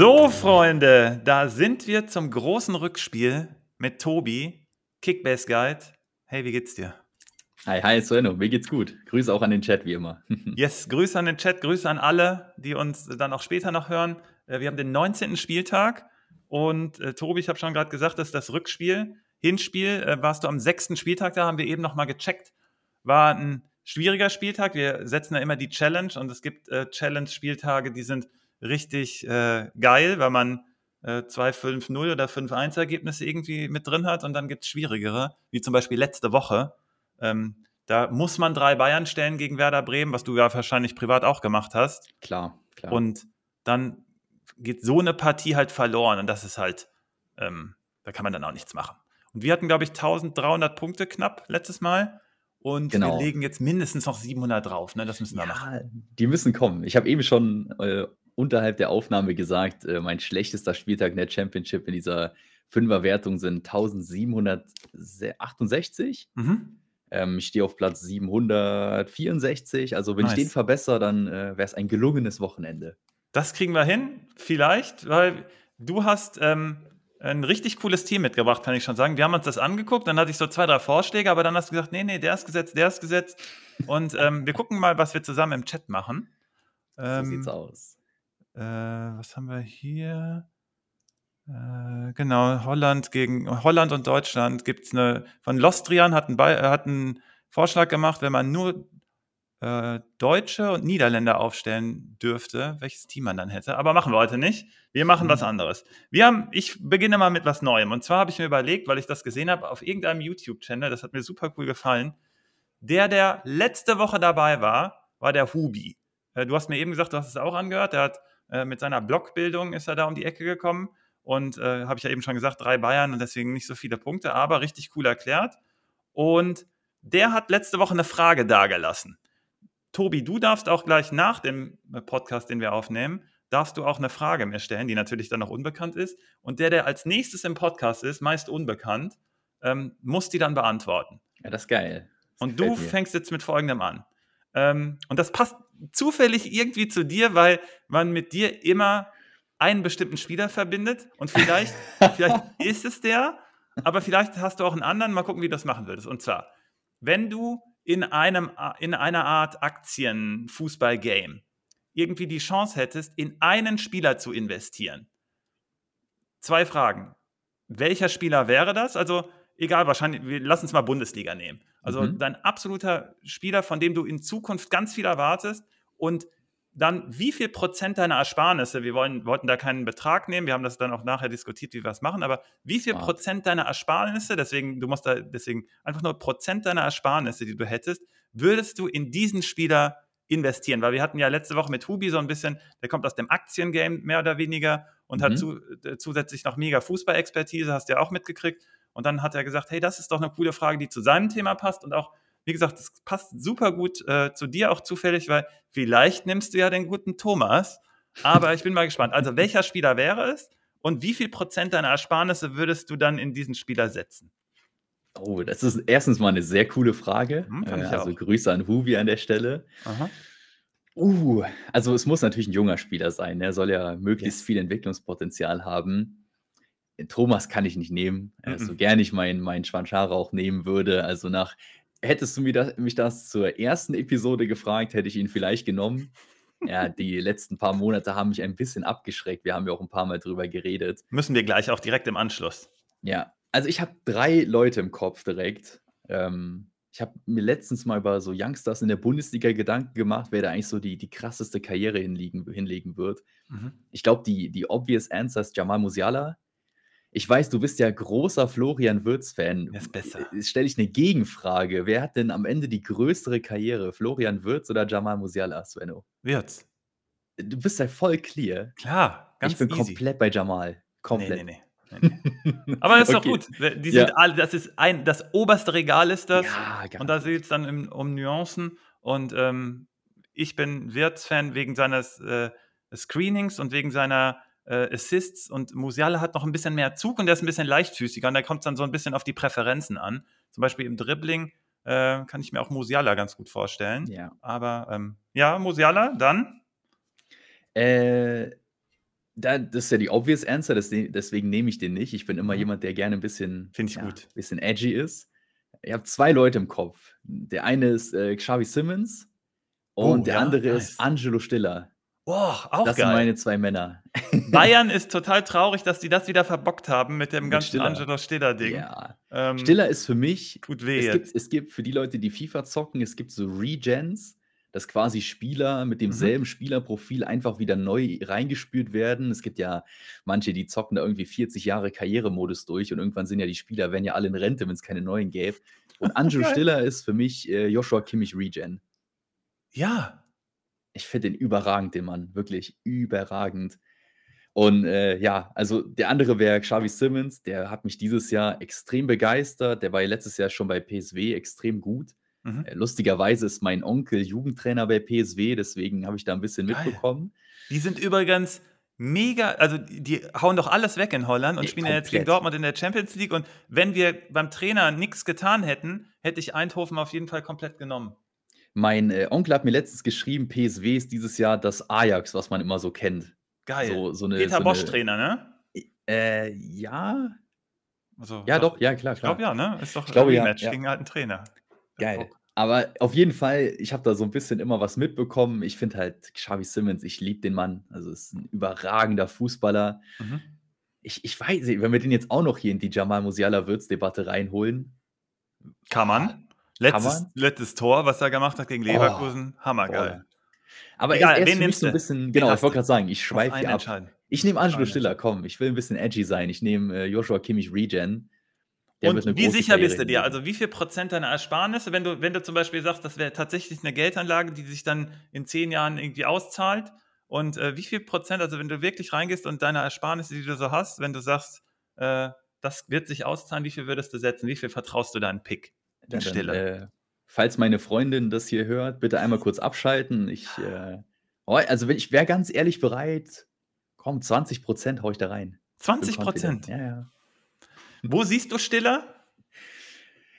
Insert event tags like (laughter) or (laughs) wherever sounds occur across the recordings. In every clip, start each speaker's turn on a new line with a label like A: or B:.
A: So, Freunde, da sind wir zum großen Rückspiel mit Tobi, Kickbase Guide. Hey, wie geht's dir?
B: Hi, hi, Sueno, mir geht's gut. Grüße auch an den Chat, wie immer. (laughs)
A: yes, Grüße an den Chat, Grüße an alle, die uns dann auch später noch hören. Äh, wir haben den 19. Spieltag und äh, Tobi, ich habe schon gerade gesagt, das ist das Rückspiel. Hinspiel äh, warst du am sechsten Spieltag, da haben wir eben noch mal gecheckt. War ein schwieriger Spieltag. Wir setzen ja immer die Challenge und es gibt äh, Challenge-Spieltage, die sind richtig äh, geil, weil man äh, 2-5-0 oder 5-1 Ergebnisse irgendwie mit drin hat und dann gibt es schwierigere, wie zum Beispiel letzte Woche. Ähm, da muss man drei Bayern stellen gegen Werder Bremen, was du ja wahrscheinlich privat auch gemacht hast.
B: Klar, klar.
A: Und dann geht so eine Partie halt verloren und das ist halt, ähm, da kann man dann auch nichts machen. Und wir hatten, glaube ich, 1300 Punkte knapp letztes Mal. Und genau. wir legen jetzt mindestens noch 700 drauf. Ne? Das müssen wir ja, machen.
B: Die müssen kommen. Ich habe eben schon äh, unterhalb der Aufnahme gesagt, äh, mein schlechtester Spieltag in der Championship in dieser Fünferwertung sind 1768. Mhm. Ähm, ich stehe auf Platz 764. Also, wenn nice. ich den verbessere, dann äh, wäre es ein gelungenes Wochenende.
A: Das kriegen wir hin, vielleicht, weil du hast ähm, ein richtig cooles Team mitgebracht, kann ich schon sagen. Wir haben uns das angeguckt, dann hatte ich so zwei, drei Vorschläge, aber dann hast du gesagt, nee, nee, der ist gesetzt, der ist gesetzt. Und ähm, wir gucken mal, was wir zusammen im Chat machen.
B: Ähm, so sieht's aus.
A: Äh, was haben wir hier? Äh, genau, Holland gegen Holland und Deutschland gibt es eine. Von Lostrian hat einen, äh, hat einen Vorschlag gemacht, wenn man nur äh, Deutsche und Niederländer aufstellen dürfte, welches Team man dann hätte. Aber machen wir heute nicht. Wir machen mhm. was anderes. Wir haben, ich beginne mal mit was Neuem. Und zwar habe ich mir überlegt, weil ich das gesehen habe auf irgendeinem YouTube-Channel, das hat mir super cool gefallen. Der, der letzte Woche dabei war, war der Hubi. Äh, du hast mir eben gesagt, du hast es auch angehört. Der hat äh, mit seiner Blockbildung ist er da um die Ecke gekommen. Und äh, habe ich ja eben schon gesagt, drei Bayern und deswegen nicht so viele Punkte, aber richtig cool erklärt. Und der hat letzte Woche eine Frage dargelassen. Tobi, du darfst auch gleich nach dem äh, Podcast, den wir aufnehmen, darfst du auch eine Frage mir stellen, die natürlich dann noch unbekannt ist. Und der, der als nächstes im Podcast ist, meist unbekannt, ähm, muss die dann beantworten.
B: Ja, das ist geil.
A: Das und du mir. fängst jetzt mit folgendem an. Ähm, und das passt zufällig irgendwie zu dir, weil man mit dir immer einen bestimmten Spieler verbindet. Und vielleicht, (laughs) vielleicht ist es der, aber vielleicht hast du auch einen anderen. Mal gucken, wie du das machen würdest. Und zwar, wenn du in, einem, in einer Art Aktien-Fußball-Game irgendwie die Chance hättest, in einen Spieler zu investieren. Zwei Fragen. Welcher Spieler wäre das? Also, egal, wahrscheinlich, wir lassen uns mal Bundesliga nehmen. Also, mhm. dein absoluter Spieler, von dem du in Zukunft ganz viel erwartest und dann wie viel Prozent deiner Ersparnisse, wir wollen, wollten da keinen Betrag nehmen, wir haben das dann auch nachher diskutiert, wie wir es machen, aber wie viel ah. Prozent deiner Ersparnisse, deswegen, du musst da deswegen einfach nur Prozent deiner Ersparnisse, die du hättest, würdest du in diesen Spieler investieren? Weil wir hatten ja letzte Woche mit Hubi so ein bisschen, der kommt aus dem Aktiengame mehr oder weniger und mhm. hat zu, äh, zusätzlich noch mega Fußballexpertise, hast du ja auch mitgekriegt. Und dann hat er gesagt, hey, das ist doch eine coole Frage, die zu seinem Thema passt und auch wie gesagt, das passt super gut äh, zu dir auch zufällig, weil vielleicht nimmst du ja den guten Thomas. Aber ich bin mal gespannt. Also, welcher Spieler wäre es und wie viel Prozent deiner Ersparnisse würdest du dann in diesen Spieler setzen?
B: Oh, das ist erstens mal eine sehr coole Frage. Hm, äh, also, auch. Grüße an Hubi an der Stelle. Aha. Uh, also es muss natürlich ein junger Spieler sein. Er soll ja möglichst yes. viel Entwicklungspotenzial haben. Thomas kann ich nicht nehmen, -mm. so gerne ich meinen mein Schwanschara auch nehmen würde. Also nach Hättest du mich das, mich das zur ersten Episode gefragt, hätte ich ihn vielleicht genommen. Ja, die letzten paar Monate haben mich ein bisschen abgeschreckt. Wir haben ja auch ein paar Mal drüber geredet.
A: Müssen wir gleich auch direkt im Anschluss.
B: Ja, also ich habe drei Leute im Kopf direkt. Ähm, ich habe mir letztens mal über so Youngsters in der Bundesliga Gedanken gemacht, wer da eigentlich so die, die krasseste Karriere hinlegen, hinlegen wird. Mhm. Ich glaube, die, die obvious answer ist Jamal Musiala. Ich weiß, du bist ja großer Florian Wirtz-Fan.
A: ist besser.
B: Äh, Stelle ich eine Gegenfrage. Wer hat denn am Ende die größere Karriere? Florian Wirtz oder Jamal Musiala, Svenno?
A: Wirtz.
B: Du bist ja voll clear.
A: Klar,
B: ganz Ich bin easy. komplett bei Jamal. Komplett.
A: Nee, nee, nee. Aber das ist (laughs) okay. doch gut. Die sind ja. alle, das ist ein, das oberste Regal ist das. Ja, und da geht es dann im, um Nuancen. Und ähm, ich bin Wirtz-Fan wegen seines äh, Screenings und wegen seiner äh, Assists und Musiala hat noch ein bisschen mehr Zug und der ist ein bisschen leichtfüßiger und da kommt es dann so ein bisschen auf die Präferenzen an. Zum Beispiel im Dribbling äh, kann ich mir auch Musiala ganz gut vorstellen. Ja. Aber ähm, ja, Musiala, dann?
B: Äh, Da, das ist ja die obvious answer, ne, deswegen nehme ich den nicht. Ich bin immer mhm. jemand, der gerne ein bisschen,
A: Finde ich ja, gut.
B: bisschen edgy ist. Ich habe zwei Leute im Kopf. Der eine ist äh, Xavi Simmons und oh, der ja, andere nice. ist Angelo Stiller.
A: Boah, auch
B: das
A: geil.
B: sind meine zwei Männer. (laughs)
A: Bayern ist total traurig, dass die das wieder verbockt haben mit dem mit ganzen Stiller. Angelo Stiller-Ding.
B: Ja. Ähm, Stiller ist für mich.
A: Tut weh.
B: Es gibt, es gibt für die Leute, die FIFA zocken, es gibt so Regens, dass quasi Spieler mit mhm. demselben mhm. Spielerprofil einfach wieder neu reingespürt werden. Es gibt ja manche, die zocken da irgendwie 40 Jahre Karrieremodus durch und irgendwann sind ja die Spieler, werden ja alle in Rente, wenn es keine neuen gäbe. Und (laughs) Angelo Stiller ist für mich äh, Joshua Kimmich Regen.
A: Ja,
B: ich finde den überragend, den Mann. Wirklich überragend. Und äh, ja, also der andere wäre Xavi Simmons, der hat mich dieses Jahr extrem begeistert. Der war ja letztes Jahr schon bei PSW extrem gut. Mhm. Äh, lustigerweise ist mein Onkel Jugendtrainer bei PSW, deswegen habe ich da ein bisschen Geil. mitbekommen.
A: Die sind übrigens mega, also die hauen doch alles weg in Holland und nee, spielen ja jetzt gegen Dortmund in der Champions League. Und wenn wir beim Trainer nichts getan hätten, hätte ich Eindhoven auf jeden Fall komplett genommen.
B: Mein äh, Onkel hat mir letztens geschrieben, PSW ist dieses Jahr das Ajax, was man immer so kennt.
A: Geil.
B: So, so eine,
A: Peter
B: so
A: Bosch Trainer, ne?
B: Äh, ja. Also, ja, doch, ja, klar, klar.
A: Ich glaube ja, ne? Ist doch
B: ich glaube, ein ja, ja.
A: gegen einen alten Trainer.
B: Geil. Aber auf jeden Fall, ich habe da so ein bisschen immer was mitbekommen. Ich finde halt Xavi Simmons, ich liebe den Mann. Also ist ein überragender Fußballer. Mhm. Ich, ich weiß nicht, wenn wir den jetzt auch noch hier in die Jamal Musiala Würz-Debatte reinholen.
A: Kann man. Letztes, letztes Tor, was er gemacht hat gegen oh, Leverkusen, oh, hammergeil.
B: Aber Egal, er, er ist für mich so ein bisschen, genau, ich wollte gerade sagen, ich schweife hier ab. Ich nehme Angelo Stiller, komm, ich will ein bisschen edgy sein. Ich nehme äh, Joshua Kimmich Regen.
A: Der und wie sicher Karriere bist du dir? Also wie viel Prozent deiner Ersparnisse, wenn du, wenn du zum Beispiel sagst, das wäre tatsächlich eine Geldanlage, die sich dann in zehn Jahren irgendwie auszahlt und äh, wie viel Prozent, also wenn du wirklich reingehst und deine Ersparnisse, die du so hast, wenn du sagst, äh, das wird sich auszahlen, wie viel würdest du setzen? Wie viel vertraust du deinen Pick?
B: In Stille. Dann, äh, falls meine Freundin das hier hört, bitte einmal kurz abschalten. Ich, äh, oh, also ich wäre ganz ehrlich bereit, komm, 20 Prozent haue ich da rein.
A: 20 Prozent?
B: Ja, ja.
A: Wo siehst du Stiller?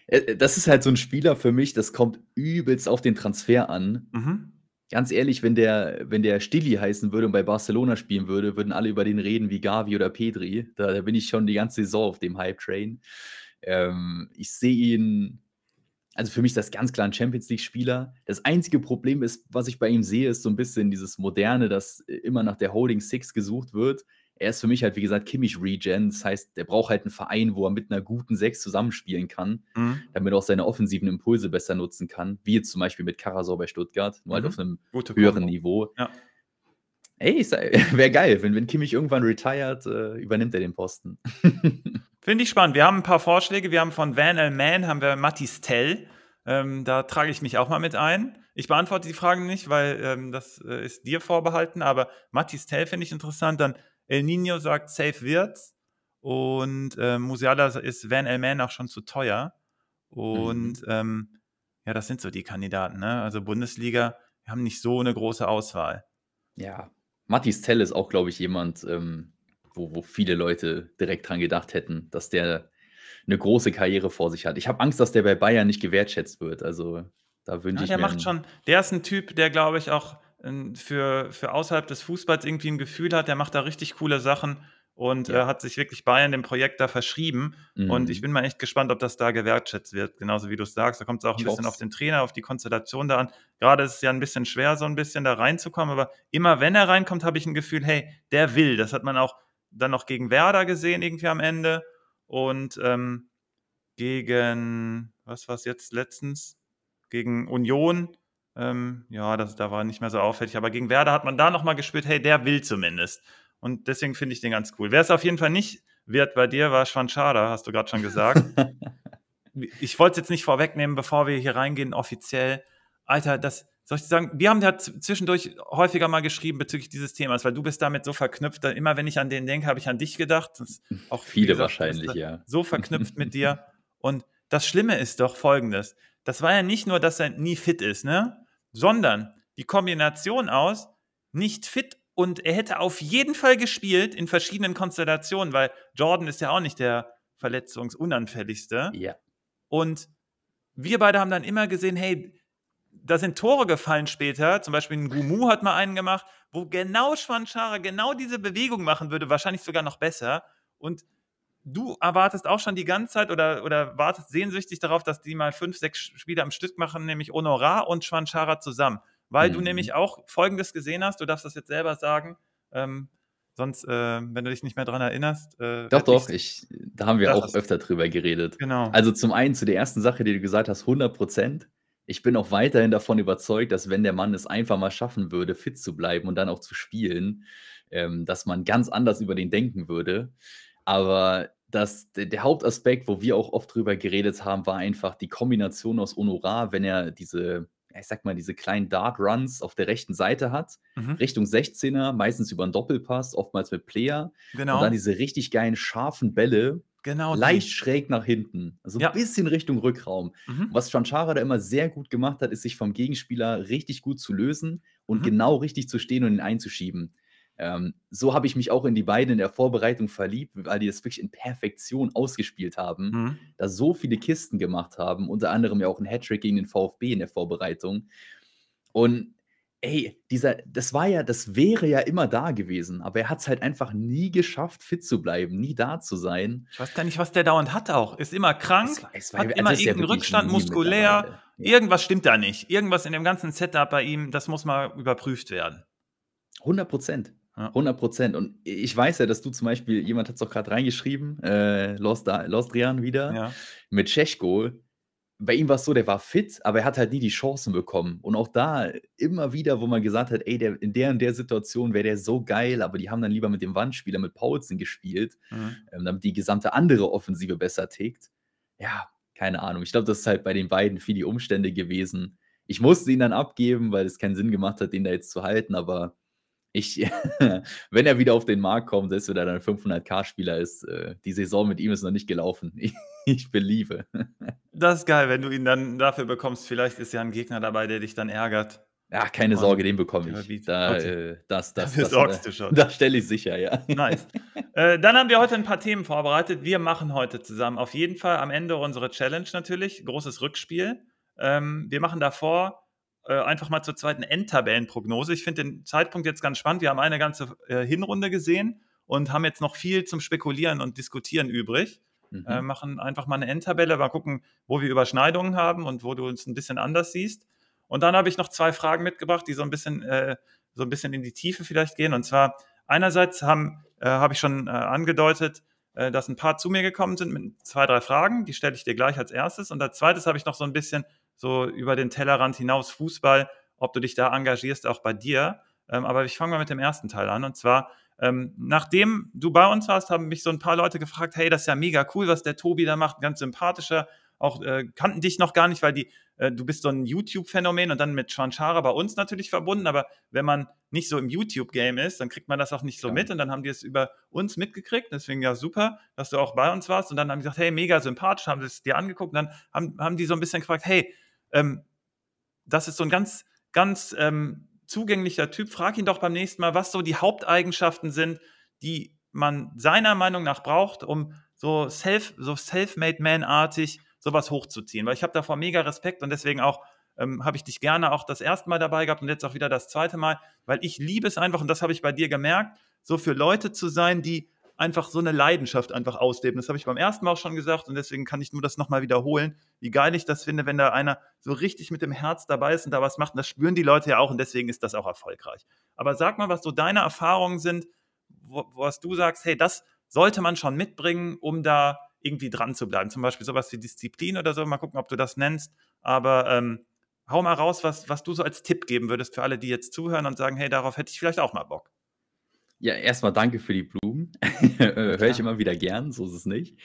B: Äh, äh, das ist halt so ein Spieler für mich, das kommt übelst auf den Transfer an. Mhm. Ganz ehrlich, wenn der, wenn der Stilli heißen würde und bei Barcelona spielen würde, würden alle über den reden wie Gavi oder Pedri. Da, da bin ich schon die ganze Saison auf dem Hype-Train. Ähm, ich sehe ihn also für mich ist das ganz klar ein Champions League-Spieler. Das einzige Problem ist, was ich bei ihm sehe, ist so ein bisschen dieses Moderne, dass immer nach der Holding Six gesucht wird. Er ist für mich halt, wie gesagt, Kimmich Regen. Das heißt, der braucht halt einen Verein, wo er mit einer guten Sechs zusammenspielen kann, mhm. damit er auch seine offensiven Impulse besser nutzen kann. Wie jetzt zum Beispiel mit Karasor bei Stuttgart, nur halt mhm. halt auf einem Gute höheren Kombo. Niveau. Ja. Ey, (laughs) wäre geil, wenn, wenn Kimmich irgendwann retired, äh, übernimmt er den Posten. (laughs)
A: Finde ich spannend. Wir haben ein paar Vorschläge. Wir haben von Van L. Man haben wir Mattis Tell. Ähm, da trage ich mich auch mal mit ein. Ich beantworte die Fragen nicht, weil ähm, das äh, ist dir vorbehalten, aber Mattis Tell finde ich interessant. Dann El Nino sagt, safe wird's. Und äh, Musiala ist Van L. Man auch schon zu teuer. Und mhm. ähm, ja, das sind so die Kandidaten. Ne? Also Bundesliga, wir haben nicht so eine große Auswahl.
B: Ja, Mattis Tell ist auch, glaube ich, jemand, ähm, wo, wo viele Leute direkt dran gedacht hätten, dass der eine große Karriere vor sich hat. Ich habe Angst, dass der bei Bayern nicht gewertschätzt wird. Also da wünsche ja, ich
A: der
B: mir.
A: Macht schon, der ist ein Typ, der, glaube ich, auch ähm, für, für außerhalb des Fußballs irgendwie ein Gefühl hat, der macht da richtig coole Sachen und ja. äh, hat sich wirklich Bayern dem Projekt da verschrieben. Mhm. Und ich bin mal echt gespannt, ob das da gewertschätzt wird. Genauso wie du es sagst, da kommt es auch ein ich bisschen auf den Trainer, auf die Konstellation da an. Gerade ist es ja ein bisschen schwer, so ein bisschen da reinzukommen, aber immer wenn er reinkommt, habe ich ein Gefühl, hey, der will. Das hat man auch dann noch gegen Werder gesehen, irgendwie am Ende. Und ähm, gegen, was war es jetzt letztens? Gegen Union. Ähm, ja, das, da war nicht mehr so auffällig. Aber gegen Werder hat man da nochmal gespürt, hey, der will zumindest. Und deswegen finde ich den ganz cool. Wer es auf jeden Fall nicht wird bei dir, war Schwanschada, hast du gerade schon gesagt. (laughs) ich wollte es jetzt nicht vorwegnehmen, bevor wir hier reingehen, offiziell. Alter, das, soll ich sagen, wir haben da zwischendurch häufiger mal geschrieben bezüglich dieses Themas, weil du bist damit so verknüpft. Immer wenn ich an den denke, habe ich an dich gedacht.
B: auch viele gesagt, wahrscheinlich, ja.
A: So verknüpft mit dir. (laughs) Und das Schlimme ist doch folgendes: Das war ja nicht nur, dass er nie fit ist, ne? Sondern die Kombination aus nicht fit und er hätte auf jeden Fall gespielt in verschiedenen Konstellationen, weil Jordan ist ja auch nicht der verletzungsunanfälligste.
B: Ja.
A: Und wir beide haben dann immer gesehen, hey, da sind Tore gefallen später, zum Beispiel ein Gumu hat mal einen gemacht, wo genau Schwanschara genau diese Bewegung machen würde, wahrscheinlich sogar noch besser. Und du erwartest auch schon die ganze Zeit oder, oder wartest sehnsüchtig darauf, dass die mal fünf, sechs Spiele am Stück machen, nämlich Honorar und Schwanschara zusammen. Weil mhm. du nämlich auch Folgendes gesehen hast, du darfst das jetzt selber sagen, ähm, sonst, äh, wenn du dich nicht mehr daran erinnerst.
B: Äh, doch, doch, ich, da haben wir auch öfter drüber geredet.
A: Genau.
B: Also zum einen zu der ersten Sache, die du gesagt hast, 100 Prozent. Ich bin auch weiterhin davon überzeugt, dass wenn der Mann es einfach mal schaffen würde, fit zu bleiben und dann auch zu spielen, ähm, dass man ganz anders über den denken würde. Aber das, der Hauptaspekt, wo wir auch oft drüber geredet haben, war einfach die Kombination aus Honorar, wenn er diese, ich sag mal, diese kleinen Dart Runs auf der rechten Seite hat, mhm. Richtung 16er, meistens über einen Doppelpass, oftmals mit Player. Genau. Und dann diese richtig geilen, scharfen Bälle, Genau. Leicht die. schräg nach hinten. Also ja. ein bisschen Richtung Rückraum. Mhm. Was Chanchara da immer sehr gut gemacht hat, ist, sich vom Gegenspieler richtig gut zu lösen und mhm. genau richtig zu stehen und ihn einzuschieben. Ähm, so habe ich mich auch in die beiden in der Vorbereitung verliebt, weil die das wirklich in Perfektion ausgespielt haben, mhm. da so viele Kisten gemacht haben, unter anderem ja auch ein Hattrick gegen den VfB in der Vorbereitung. Und ey, dieser, das war ja, das wäre ja immer da gewesen, aber er hat es halt einfach nie geschafft, fit zu bleiben, nie da zu sein.
A: Ich weiß gar nicht, was der dauernd hat auch. Ist immer krank, es war, es war, hat immer irgendeinen ja Rückstand, muskulär. Irgendwas stimmt da nicht. Irgendwas in dem ganzen Setup bei ihm, das muss mal überprüft werden.
B: 100 Prozent. 100 Prozent. Und ich weiß ja, dass du zum Beispiel, jemand hat es auch gerade reingeschrieben, äh, Lost, Lost Rian wieder, ja. mit Tschechko. Bei ihm war es so, der war fit, aber er hat halt nie die Chancen bekommen. Und auch da immer wieder, wo man gesagt hat, ey, der, in der und der Situation wäre der so geil, aber die haben dann lieber mit dem Wandspieler, mit Paulsen gespielt, mhm. ähm, damit die gesamte andere Offensive besser tickt. Ja, keine Ahnung. Ich glaube, das ist halt bei den beiden viel die Umstände gewesen. Ich musste ihn dann abgeben, weil es keinen Sinn gemacht hat, den da jetzt zu halten, aber ich, (laughs) wenn er wieder auf den Markt kommt, selbst wenn er dann 500k-Spieler ist, äh, die Saison mit ihm ist noch nicht gelaufen. (laughs) Ich, beliebe.
A: Das ist geil, wenn du ihn dann dafür bekommst. Vielleicht ist ja ein Gegner dabei, der dich dann ärgert.
B: Ja, keine Sorge, den bekomme ich. Da, äh, das, das, (laughs)
A: Dafür das, sorgst du schon. (laughs)
B: Das stelle ich sicher, ja. (laughs)
A: Nice. Äh, dann haben wir heute ein paar Themen vorbereitet. Wir machen heute zusammen auf jeden Fall am Ende unsere Challenge natürlich. Großes Rückspiel. Ähm, wir machen davor äh, einfach mal zur zweiten Endtabellenprognose. Ich finde den Zeitpunkt jetzt ganz spannend. Wir haben eine ganze äh, Hinrunde gesehen und haben jetzt noch viel zum Spekulieren und Diskutieren übrig. Mhm. Äh, machen einfach mal eine Endtabelle, mal gucken, wo wir Überschneidungen haben und wo du uns ein bisschen anders siehst. Und dann habe ich noch zwei Fragen mitgebracht, die so ein bisschen, äh, so ein bisschen in die Tiefe vielleicht gehen. Und zwar einerseits haben, äh, habe ich schon äh, angedeutet, dass ein paar zu mir gekommen sind mit zwei, drei Fragen. Die stelle ich dir gleich als erstes. Und als zweites habe ich noch so ein bisschen so über den Tellerrand hinaus Fußball, ob du dich da engagierst, auch bei dir. Ähm, aber ich fange mal mit dem ersten Teil an. Und zwar, ähm, nachdem du bei uns warst, haben mich so ein paar Leute gefragt, hey, das ist ja mega cool, was der Tobi da macht, ganz sympathischer. Auch äh, kannten dich noch gar nicht, weil die, äh, du bist so ein YouTube-Phänomen und dann mit Schwanschara bei uns natürlich verbunden. Aber wenn man nicht so im YouTube-Game ist, dann kriegt man das auch nicht so ja. mit. Und dann haben die es über uns mitgekriegt. Deswegen ja super, dass du auch bei uns warst. Und dann haben die gesagt, hey, mega sympathisch, haben sie es dir angeguckt. Und dann haben, haben die so ein bisschen gefragt, hey, ähm, das ist so ein ganz, ganz ähm, zugänglicher Typ. Frag ihn doch beim nächsten Mal, was so die Haupteigenschaften sind, die man seiner Meinung nach braucht, um so self, so self-made man-artig sowas hochzuziehen. Weil ich habe davor mega Respekt und deswegen auch ähm, habe ich dich gerne auch das erste Mal dabei gehabt und jetzt auch wieder das zweite Mal, weil ich liebe es einfach und das habe ich bei dir gemerkt, so für Leute zu sein, die einfach so eine Leidenschaft einfach ausleben. Das habe ich beim ersten Mal auch schon gesagt und deswegen kann ich nur das nochmal wiederholen, wie geil ich das finde, wenn da einer so richtig mit dem Herz dabei ist und da was macht. Und das spüren die Leute ja auch und deswegen ist das auch erfolgreich. Aber sag mal, was so deine Erfahrungen sind, wo, was du sagst, hey, das sollte man schon mitbringen, um da irgendwie dran zu bleiben. Zum Beispiel sowas wie Disziplin oder so. Mal gucken, ob du das nennst. Aber ähm, hau mal raus, was, was du so als Tipp geben würdest für alle, die jetzt zuhören und sagen, hey, darauf hätte ich vielleicht auch mal Bock.
B: Ja, erstmal danke für die Blumen. (laughs) Höre ich immer wieder gern, so ist es nicht.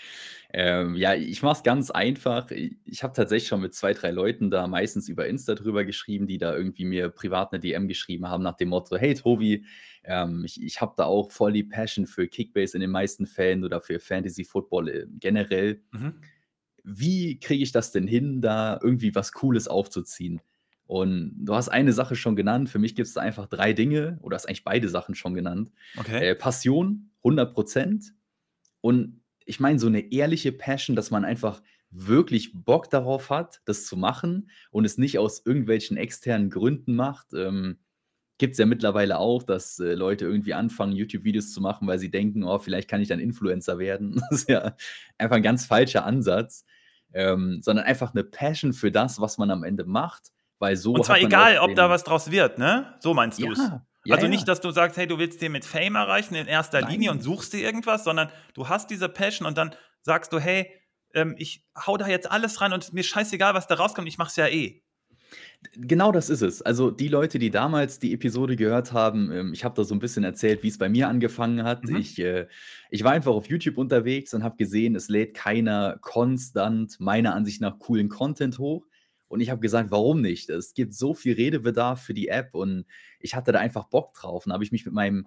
B: Ähm, ja, ich mache es ganz einfach. Ich habe tatsächlich schon mit zwei, drei Leuten da meistens über Insta drüber geschrieben, die da irgendwie mir privat eine DM geschrieben haben nach dem Motto, hey Tobi, ähm, ich, ich habe da auch voll die Passion für Kickbase in den meisten Fällen oder für Fantasy Football äh, generell. Mhm. Wie kriege ich das denn hin, da irgendwie was Cooles aufzuziehen? Und du hast eine Sache schon genannt. Für mich gibt es da einfach drei Dinge, oder hast eigentlich beide Sachen schon genannt. Okay. Äh, Passion, 100 Prozent. Und ich meine, so eine ehrliche Passion, dass man einfach wirklich Bock darauf hat, das zu machen und es nicht aus irgendwelchen externen Gründen macht. Ähm, Gibt es ja mittlerweile auch, dass äh, Leute irgendwie anfangen, YouTube-Videos zu machen, weil sie denken, oh, vielleicht kann ich dann Influencer werden. (laughs) Das ist ja einfach ein ganz falscher Ansatz. Ähm, sondern einfach eine Passion für das, was man am Ende macht. Weil so
A: Und zwar egal, ob da was draus wird, ne? So meinst du es. Ja, ja, also nicht, dass du sagst, hey, du willst dir mit Fame erreichen in erster Nein. Linie und suchst dir irgendwas, sondern du hast diese Passion und dann sagst du, hey, ähm, ich hau da jetzt alles rein und mir scheißegal, was da rauskommt, ich mach's ja eh.
B: Genau das ist es. Also die Leute, die damals die Episode gehört haben, ähm, ich habe da so ein bisschen erzählt, wie es bei mir angefangen hat. Mhm. Ich, äh, ich war einfach auf YouTube unterwegs und habe gesehen, es lädt keiner konstant meiner Ansicht nach coolen Content hoch. Und ich habe gesagt, warum nicht? Es gibt so viel Redebedarf für die App und ich hatte da einfach Bock drauf. Und habe ich mich mit meinem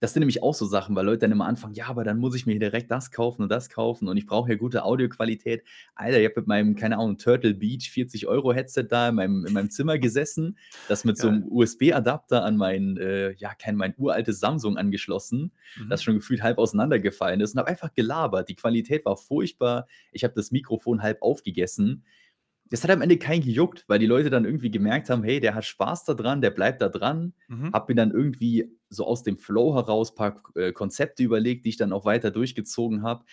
B: das sind nämlich auch so Sachen, weil Leute dann immer anfangen, ja, aber dann muss ich mir direkt das kaufen und das kaufen und ich brauche ja gute Audioqualität. Alter, ich habe mit meinem, keine Ahnung, Turtle Beach 40 Euro Headset da in meinem, in meinem Zimmer gesessen, das mit ja. so einem USB-Adapter an mein, äh, ja, kein, mein uraltes Samsung angeschlossen, mhm. das schon gefühlt halb auseinandergefallen ist und habe einfach gelabert. Die Qualität war furchtbar. Ich habe das Mikrofon halb aufgegessen das hat am Ende keinen gejuckt, weil die Leute dann irgendwie gemerkt haben, hey, der hat Spaß daran, der bleibt da dran. Mhm. Hab mir dann irgendwie so aus dem Flow heraus ein paar äh, Konzepte überlegt, die ich dann auch weiter durchgezogen habe.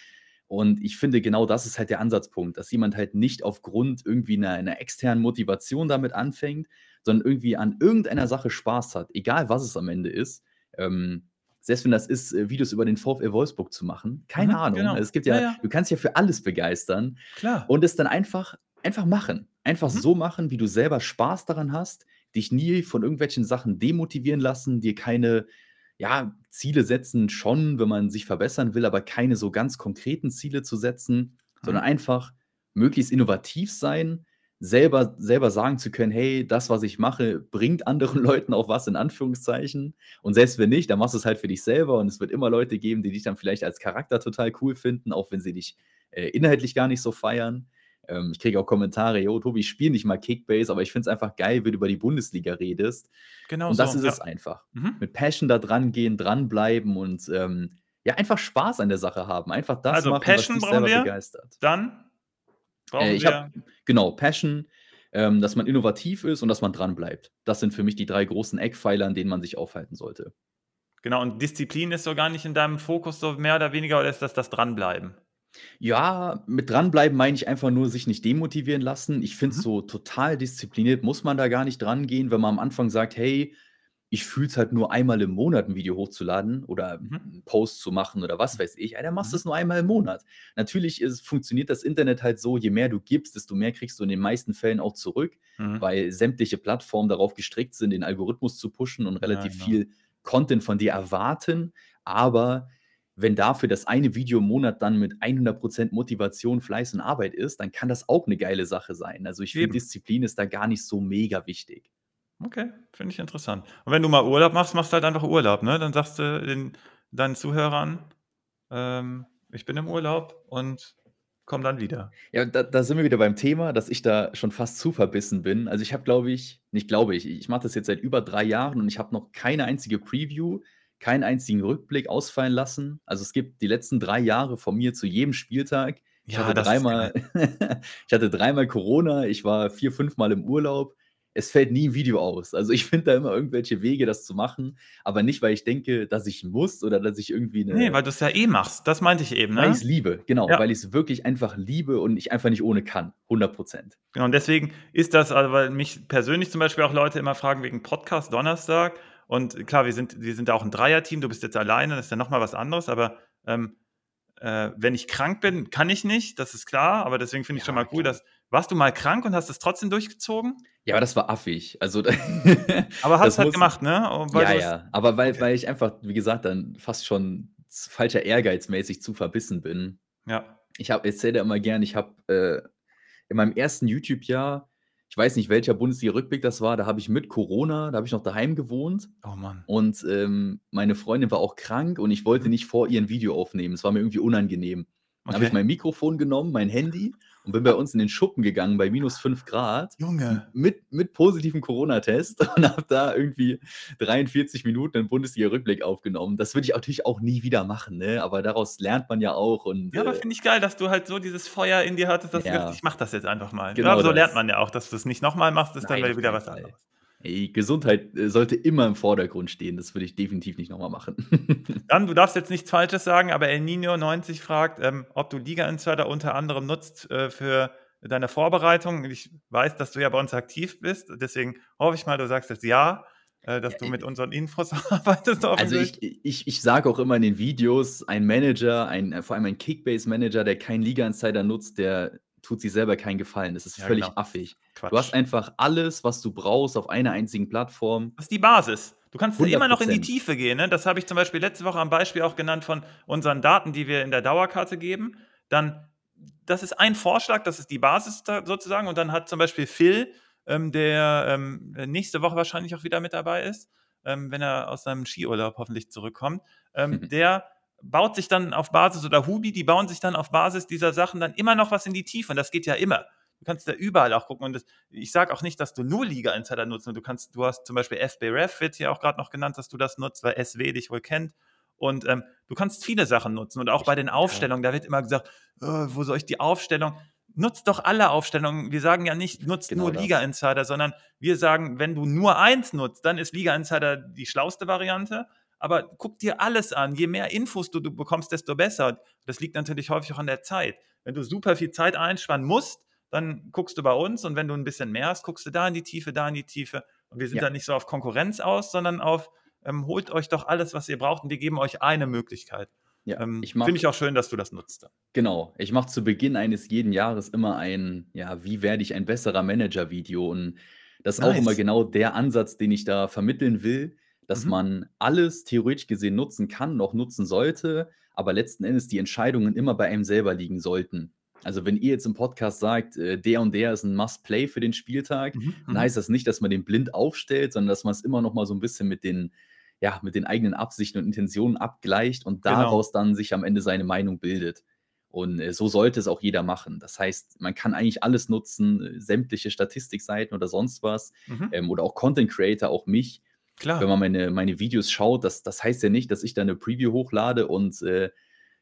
B: Und ich finde, genau das ist halt der Ansatzpunkt, dass jemand halt nicht aufgrund irgendwie einer, einer externen Motivation damit anfängt, sondern irgendwie an irgendeiner Sache Spaß hat, egal was es am Ende ist. Ähm, selbst wenn das ist, äh, Videos über den VfL Wolfsburg zu machen. Keine mhm, Ahnung. Genau. Es gibt ja, ja, ja, du kannst ja für alles begeistern.
A: Klar.
B: Und es dann einfach Einfach machen. Einfach mhm. so machen, wie du selber Spaß daran hast, dich nie von irgendwelchen Sachen demotivieren lassen, dir keine, ja, Ziele setzen schon, wenn man sich verbessern will, aber keine so ganz konkreten Ziele zu setzen, mhm. sondern einfach möglichst innovativ sein, selber, selber sagen zu können, hey, das, was ich mache, bringt anderen (laughs) Leuten auch was, in Anführungszeichen. Und selbst wenn nicht, dann machst du es halt für dich selber und es wird immer Leute geben, die dich dann vielleicht als Charakter total cool finden, auch wenn sie dich äh, inhaltlich gar nicht so feiern. Ähm, ich kriege auch Kommentare, jo, Tobi, ich spiele nicht mal Kickbase, aber ich finde es einfach geil, wenn du über die Bundesliga redest. Genau und das so, ist ja. es einfach. Mhm. Mit Passion da dran gehen, dranbleiben und ähm, ja, einfach Spaß an der Sache haben. Einfach das
A: also
B: machen,
A: Passion was dich selber wir, begeistert. Dann
B: brauchen äh, ich wir... Hab, genau, Passion, ähm, dass man innovativ ist und dass man dranbleibt. Das sind für mich die drei großen Eckpfeiler, an denen man sich aufhalten sollte.
A: Genau, und Disziplin ist so gar nicht in deinem Fokus so mehr oder weniger, oder ist das das Dranbleiben?
B: Ja, mit dranbleiben meine ich einfach nur sich nicht demotivieren lassen. Ich finde es Mhm. so total diszipliniert muss man da gar nicht drangehen, wenn man am Anfang sagt: „Hey, ich fühle es halt nur einmal im Monat, ein Video hochzuladen oder Mhm. 'n Post zu machen oder was weiß ich.“ Ja, dann machst du Mhm. es nur einmal im Monat. Natürlich ist funktioniert das Internet halt so, je mehr du gibst, desto mehr kriegst du in den meisten Fällen auch zurück, Mhm. weil sämtliche Plattformen darauf gestrickt sind, den Algorithmus zu pushen und Ja, relativ genau. viel Content von dir erwarten. Aber wenn dafür das eine Video im Monat dann mit 100% Motivation, Fleiß und Arbeit ist, dann kann das auch eine geile Sache sein. Also ich finde, Disziplin ist da gar nicht so mega wichtig.
A: Okay, finde ich interessant. Und wenn du mal Urlaub machst, machst du halt einfach Urlaub, ne? Dann sagst du den, deinen Zuhörern, ähm, ich bin im Urlaub und komm dann wieder.
B: Ja, da, da, sind wir wieder beim Thema, dass ich da schon fast zu verbissen bin. Also ich habe, glaube ich, nicht glaube ich, ich mache das jetzt seit über drei Jahren und ich habe noch keine einzige Preview keinen einzigen Rückblick ausfallen lassen. Also es gibt die letzten drei Jahre von mir zu jedem Spieltag. Ich, ja, hatte, dreimal, (laughs) ich hatte dreimal Corona, ich war vier, fünf Mal im Urlaub. Es fällt nie ein Video aus. Also ich finde da immer irgendwelche Wege, das zu machen, aber nicht, weil ich denke, dass ich muss oder dass ich irgendwie eine.
A: Nee, weil du es ja eh machst. Das meinte ich eben, ne?
B: Weil ich es liebe, genau. Ja. Weil ich es wirklich einfach liebe und ich einfach nicht ohne kann. 100 Prozent.
A: Genau, und deswegen ist das, also weil mich persönlich zum Beispiel auch Leute immer fragen wegen Podcast Donnerstag und klar, wir sind, wir sind auch ein Dreierteam, du bist jetzt alleine, das ist ja nochmal was anderes, aber ähm, äh, wenn ich krank bin, kann ich nicht, das ist klar, aber deswegen finde ich ja, schon mal cool, dass, warst du mal krank und hast es trotzdem durchgezogen?
B: Ja, aber das war affig. Also, (laughs)
A: aber hast du halt gemacht, ne?
B: Weil ja, ja. Aber weil, okay. weil ich einfach, wie gesagt, dann fast schon falscher Ehrgeizmäßig zu verbissen bin.
A: Ja.
B: Ich habe, erzähle immer gern, ich habe äh, in meinem ersten YouTube-Jahr ich weiß nicht, welcher Bundesliga-Rückblick das war, da habe ich mit Corona, da habe ich noch daheim gewohnt
A: Oh Mann.
B: und, ähm, meine Freundin war auch krank und ich wollte mhm. nicht vor ihr 'n Video aufnehmen. Es war mir irgendwie unangenehm. Dann habe ich mein Mikrofon genommen, mein Handy und bin bei uns in den Schuppen gegangen bei minus 5 Grad.
A: Junge.
B: Mit, mit positivem Corona-Test (laughs) und habe da irgendwie 43 Minuten einen Bundesliga-Rückblick aufgenommen. Das würde ich natürlich auch nie wieder machen, ne? aber daraus lernt man ja auch. Und,
A: ja, aber äh, finde ich geil, dass du halt so dieses Feuer in dir hattest, dass ja. du sagst, ich mache das jetzt einfach mal.
B: Genau
A: ja, so lernt man ja auch, dass du es nicht nochmal machst, ist Nein, dann wieder was anderes.
B: Ey, Gesundheit äh, sollte immer im Vordergrund stehen. Das würde ich definitiv nicht nochmal machen. (laughs)
A: Dann, du darfst jetzt nichts Falsches sagen, aber El Nino 90 fragt, ähm, ob du Liga Insider unter anderem nutzt äh, für deine Vorbereitung. Ich weiß, dass du ja bei uns aktiv bist, deswegen hoffe ich mal, du sagst jetzt ja, äh, dass du mit unseren Infos (laughs) arbeitest.
B: Also ich, ich, ich sage auch immer in den Videos, ein Manager, ein, äh, vor allem ein Kickbase-Manager, der keinen Liga Insider nutzt, der tut sich selber keinen Gefallen. Das ist ja, völlig genau. affig. Quatsch. Du hast einfach alles, was du brauchst, auf einer einzigen Plattform.
A: Das ist die Basis. Du kannst 100%. immer noch in die Tiefe gehen. Ne? Das habe ich zum Beispiel letzte Woche am Beispiel auch genannt von unseren Daten, die wir in der Dauerkarte geben. Dann, das ist ein Vorschlag, das ist die Basis sozusagen. Und dann hat zum Beispiel Phil, ähm, der ähm, nächste Woche wahrscheinlich auch wieder mit dabei ist, ähm, wenn er aus seinem Skiurlaub hoffentlich zurückkommt, ähm, (laughs) der baut sich dann auf Basis oder Hubi, die bauen sich dann auf Basis dieser Sachen dann immer noch was in die Tiefe. Und das geht ja immer. Du kannst da überall auch gucken. Und das, ich sage auch nicht, dass du nur Liga Insider nutzt. Du kannst, du hast zum Beispiel FBref, wird hier auch gerade noch genannt, dass du das nutzt, weil SW dich wohl kennt. Und ähm, du kannst viele Sachen nutzen. Und auch bei den Aufstellungen, da wird immer gesagt, oh, wo soll ich die Aufstellung? Nutzt doch alle Aufstellungen. Wir sagen ja nicht, nutzt genau nur das. Liga Insider, sondern wir sagen, wenn du nur eins nutzt, dann ist Liga Insider die schlauste Variante. Aber guck dir alles an. Je mehr Infos du, du bekommst, desto besser. Das liegt natürlich häufig auch an der Zeit. Wenn du super viel Zeit einsparen musst, dann guckst du bei uns und wenn du ein bisschen mehr hast, guckst du da in die Tiefe, da in die Tiefe. Und wir sind ja. da nicht so auf Konkurrenz aus, sondern auf, ähm, holt euch doch alles, was ihr braucht und wir geben euch eine Möglichkeit. Ja, ähm, Finde ich auch schön, dass du das nutzt.
B: Genau. Ich mache zu Beginn eines jeden Jahres immer ein, ja, wie werde ich ein besserer Manager-Video? Und das ist nice. auch immer genau der Ansatz, den ich da vermitteln will dass mhm. man alles theoretisch gesehen nutzen kann, noch nutzen sollte, aber letzten Endes die Entscheidungen immer bei einem selber liegen sollten. Also wenn ihr jetzt im Podcast sagt, äh, der und der ist ein Must-Play für den Spieltag, mhm. dann mhm. heißt das nicht, dass man den blind aufstellt, sondern dass man es immer noch mal so ein bisschen mit den, ja, mit den eigenen Absichten und Intentionen abgleicht und genau. daraus dann sich am Ende seine Meinung bildet. Und äh, so sollte es auch jeder machen. Das heißt, man kann eigentlich alles nutzen, äh, sämtliche Statistikseiten oder sonst was, mhm. ähm, oder auch Content Creator, auch mich. Klar. Wenn man meine, meine Videos schaut, das, das heißt ja nicht, dass ich da eine Preview hochlade und äh,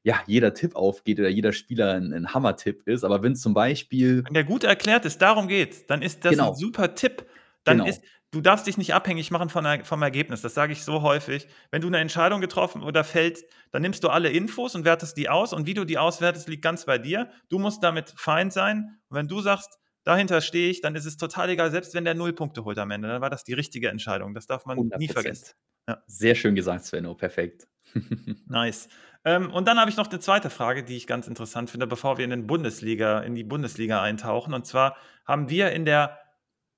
B: ja, jeder Tipp aufgeht oder jeder Spieler ein, ein Hammer-Tipp ist. Aber wenn zum Beispiel.
A: Wenn der gut erklärt ist, darum geht's, dann ist das genau. ein super Tipp. Dann genau. ist, du darfst dich nicht abhängig machen von vom Ergebnis. Das sage ich so häufig. Wenn du eine Entscheidung getroffen oder fällst, dann nimmst du alle Infos und wertest die aus. Und wie du die auswertest, liegt ganz bei dir. Du musst damit fein sein. Und wenn du sagst, dahinter stehe ich, dann ist es total egal, selbst wenn der null Punkte holt am Ende. Dann war das die richtige Entscheidung. Das darf man 100%. nie vergessen.
B: Ja. Sehr schön gesagt, Svenno. Perfekt. (laughs)
A: nice. Ähm, und dann habe ich noch eine zweite Frage, die ich ganz interessant finde, bevor wir in, den Bundesliga, in die Bundesliga eintauchen. Und zwar haben wir in der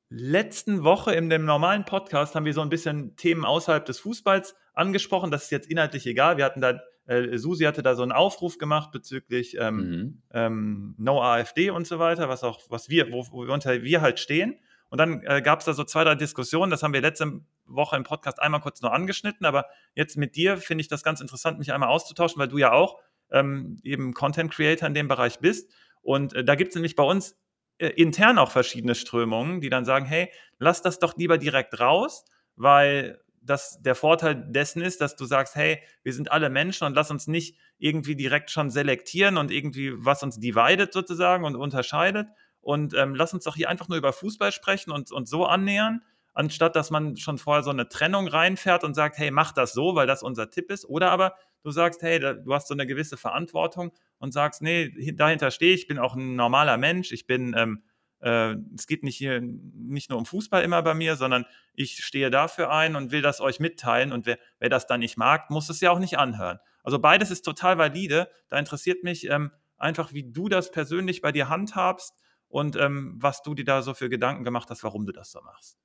A: letzten Woche in dem normalen Podcast haben wir so ein bisschen Themen außerhalb des Fußballs angesprochen. Das ist jetzt inhaltlich egal. Wir hatten da äh, Susi hatte da so einen Aufruf gemacht bezüglich ähm, mhm. ähm, No AfD und so weiter, was auch, was wir, wo, wo unter wir halt stehen. Und dann äh, gab es da so zwei, drei Diskussionen, das haben wir letzte Woche im Podcast einmal kurz nur angeschnitten, aber jetzt mit dir finde ich das ganz interessant, mich einmal auszutauschen, weil du ja auch ähm, eben Content Creator in dem Bereich bist. Und äh, da gibt es nämlich bei uns äh, intern auch verschiedene Strömungen, die dann sagen, hey, lass das doch lieber direkt raus, weil dass der Vorteil dessen ist, dass du sagst, hey, wir sind alle Menschen und lass uns nicht irgendwie direkt schon selektieren und irgendwie, was uns dividet sozusagen und unterscheidet. Und ähm, lass uns doch hier einfach nur über Fußball sprechen und, und so annähern, anstatt dass man schon vorher so eine Trennung reinfährt und sagt, hey, mach das so, weil das unser Tipp ist. Oder aber du sagst, hey, du hast so eine gewisse Verantwortung und sagst, nee, dahinter stehe ich, ich bin auch ein normaler Mensch, ich bin ähm, äh, es geht nicht hier nicht nur um Fußball immer bei mir, sondern ich stehe dafür ein und will das euch mitteilen. Und wer, wer das dann nicht mag, muss es ja auch nicht anhören. Also beides ist total valide. Da interessiert mich ähm, einfach, wie du das persönlich bei dir handhabst und ähm, was du dir da so für Gedanken gemacht hast, warum du das so machst.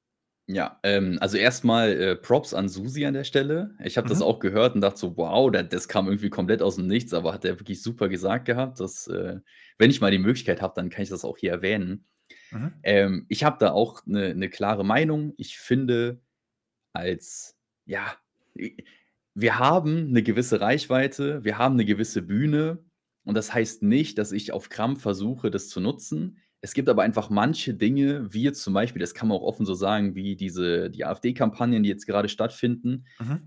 B: Ja, ähm, also erstmal äh, Props an Susi an der Stelle. Ich habe mhm. das auch gehört und dachte so, wow, das, das, kam irgendwie komplett aus dem Nichts, aber hat er wirklich super gesagt gehabt, dass, äh, wenn ich mal die Möglichkeit habe, dann kann ich das auch hier erwähnen. Mhm. Ähm, ich habe da auch eine ne klare Meinung. Ich finde, als, ja, wir haben eine gewisse Reichweite, wir haben eine gewisse Bühne Und das heißt nicht, dass ich auf Krampf versuche, das zu nutzen. Es gibt aber einfach manche Dinge, wie jetzt zum Beispiel, das kann man auch offen so sagen, wie diese die AfD-Kampagnen, die jetzt gerade stattfinden, mhm.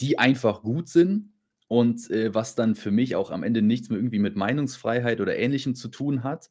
B: die einfach gut sind und, äh, was dann für mich auch am Ende nichts mehr irgendwie mit Meinungsfreiheit oder Ähnlichem zu tun hat.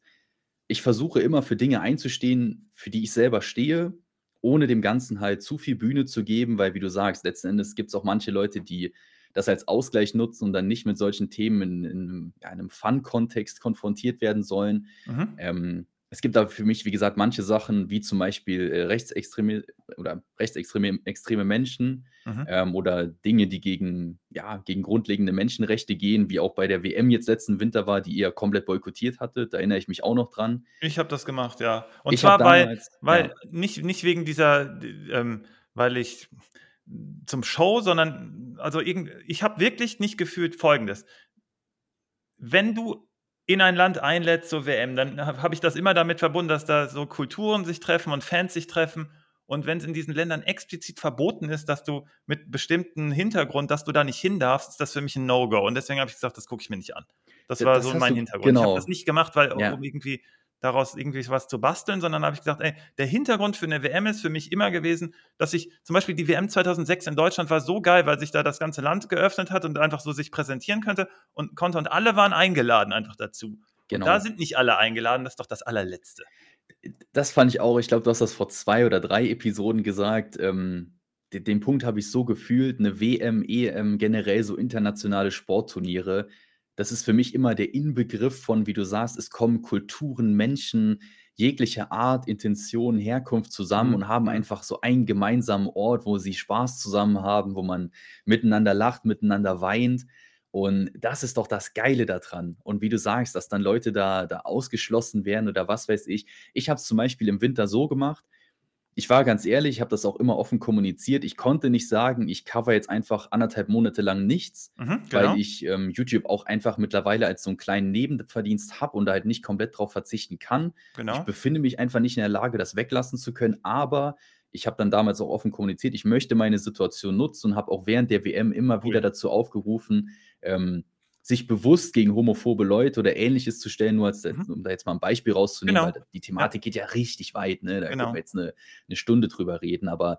B: Ich versuche immer für Dinge einzustehen, für die ich selber stehe, ohne dem Ganzen halt zu viel Bühne zu geben, weil wie du sagst, letzten Endes gibt es auch manche Leute, die das als Ausgleich nutzen und dann nicht mit solchen Themen in in einem Fun-Kontext konfrontiert werden sollen. Mhm. Ähm, es gibt da für mich, wie gesagt, manche Sachen, wie zum Beispiel äh, rechtsextreme oder rechtsextreme extreme Menschen mhm. ähm, oder Dinge, die gegen, ja, gegen grundlegende Menschenrechte gehen, wie auch bei der WM jetzt letzten Winter war, die ihr komplett boykottiert hatte. Da erinnere ich mich auch noch dran.
A: Ich habe das gemacht, ja. Und ich zwar damals, weil, weil ja. nicht, nicht wegen dieser, ähm, weil ich zum Show, sondern also irgend, ich habe wirklich nicht gefühlt Folgendes. Wenn du in ein Land einlädt zur WM, dann habe ich das immer damit verbunden, dass da so Kulturen sich treffen und Fans sich treffen. Und wenn es in diesen Ländern explizit verboten ist, dass du mit bestimmten Hintergrund, dass du da nicht hin darfst, ist das für mich ein No-Go. Und deswegen habe ich gesagt, das gucke ich mir nicht an. Das war das so mein du, Hintergrund. Genau. Ich habe das nicht gemacht, weil ja. um irgendwie daraus irgendwie was zu basteln, sondern habe ich gesagt, ey, der Hintergrund für eine WM ist für mich immer gewesen, dass ich zum Beispiel die WM 2006 in Deutschland war so geil, weil sich da das ganze Land geöffnet hat und einfach so sich präsentieren könnte und konnte und alle waren eingeladen einfach dazu. Genau. Und da sind nicht alle eingeladen, das ist doch das allerletzte.
B: Das fand ich auch, ich glaube, du hast das vor zwei oder drei Episoden gesagt. Ähm, den, den Punkt habe ich so gefühlt, eine WM, EM, generell so internationale Sportturniere das ist für mich immer der Inbegriff von, wie du sagst, es kommen Kulturen, Menschen jeglicher Art, Intention, Herkunft zusammen mhm. und haben einfach so einen gemeinsamen Ort, wo sie Spaß zusammen haben, wo man miteinander lacht, miteinander weint. Und das ist doch das Geile daran. Und wie du sagst, dass dann Leute da, da ausgeschlossen werden oder was weiß ich. Ich habe es zum Beispiel im Winter so gemacht, ich war ganz ehrlich, ich habe das auch immer offen kommuniziert. Ich konnte nicht sagen, ich cover jetzt einfach anderthalb Monate lang nichts, mhm, genau. weil ich ähm, YouTube auch einfach mittlerweile als so einen kleinen Nebenverdienst habe und da halt nicht komplett drauf verzichten kann. Genau. Ich befinde mich einfach nicht in der Lage, das weglassen zu können, aber ich habe dann damals auch offen kommuniziert, ich möchte meine Situation nutzen und habe auch während der WM immer cool. wieder dazu aufgerufen, ähm, sich bewusst gegen homophobe Leute oder Ähnliches zu stellen, nur als, mhm. um da jetzt mal ein Beispiel rauszunehmen, genau. weil die Thematik geht ja richtig weit, ne? da genau. können wir jetzt eine, eine Stunde drüber reden, aber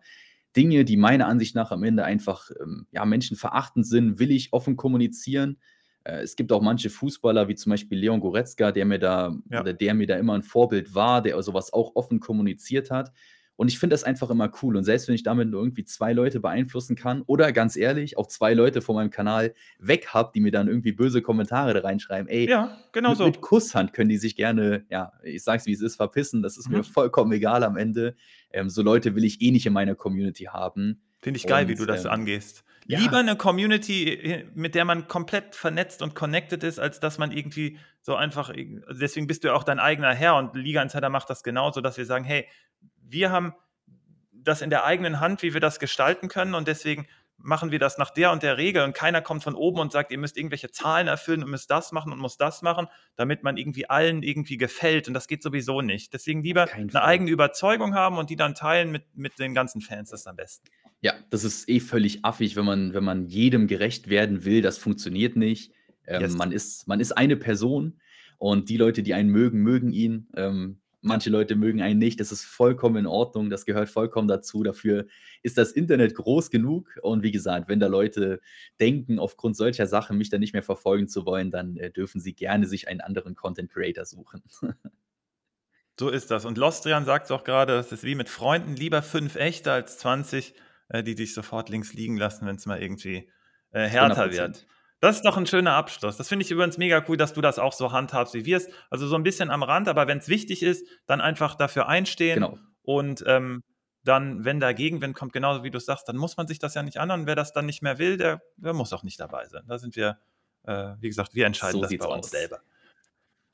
B: Dinge, die meiner Ansicht nach am Ende einfach ähm, ja, menschenverachtend sind, will ich offen kommunizieren. Äh, es gibt auch manche Fußballer, wie zum Beispiel Leon Goretzka, der mir da, ja. oder der mir da immer ein Vorbild war, der sowas auch offen kommuniziert hat. Und ich finde das einfach immer cool. Und selbst wenn ich damit nur irgendwie zwei Leute beeinflussen kann oder ganz ehrlich, auch zwei Leute von meinem Kanal weg habe, die mir dann irgendwie böse Kommentare da reinschreiben, ey, ja, genau mit, so. mit Kusshand können die sich gerne, ja, ich sag's wie es ist, verpissen. Das ist mhm. mir vollkommen egal am Ende. Ähm, so Leute will ich eh nicht in meiner Community haben.
A: Finde ich geil, und, wie du das ähm, angehst. Ja. Lieber eine Community, mit der man komplett vernetzt und connected ist, als dass man irgendwie so einfach, deswegen bist du ja auch dein eigener Herr und Liga Insider macht das genauso, dass wir sagen, hey, wir haben das in der eigenen Hand, wie wir das gestalten können und deswegen machen wir das nach der und der Regel und keiner kommt von oben und sagt, ihr müsst irgendwelche Zahlen erfüllen und müsst das machen und muss das machen, damit man irgendwie allen irgendwie gefällt und das geht sowieso nicht. Deswegen lieber eine eigene Überzeugung haben und die dann teilen mit, mit den ganzen Fans, das ist am besten.
B: Ja, das ist eh völlig affig, wenn man, wenn man jedem gerecht werden will, das funktioniert nicht. Ähm, yes. man, ist, man ist eine Person und die Leute, die einen mögen, mögen ihn. Ähm, Manche Leute mögen einen nicht, das ist vollkommen in Ordnung, das gehört vollkommen dazu. Dafür ist das Internet groß genug. Und wie gesagt, wenn da Leute denken, aufgrund solcher Sachen mich dann nicht mehr verfolgen zu wollen, dann äh, dürfen sie gerne sich einen anderen Content Creator suchen.
A: so ist das. Und Lostrian sagt es auch gerade, das ist wie mit Freunden, lieber fünf echte als 20, äh, die dich sofort links liegen lassen, wenn es mal irgendwie äh, härter 100%. wird. Das ist doch ein schöner Abschluss. Das finde ich übrigens mega cool, dass du das auch so handhabst, wie wir es. Also so ein bisschen am Rand, aber wenn es wichtig ist, dann einfach dafür einstehen. Genau. Und ähm, dann, wenn der Gegenwind kommt, genauso wie du sagst, dann muss man sich das ja nicht anhören. Wer das dann nicht mehr will, der, der muss auch nicht dabei sein. Da sind wir, äh, wie gesagt, wir entscheiden so das bei uns aus. selber.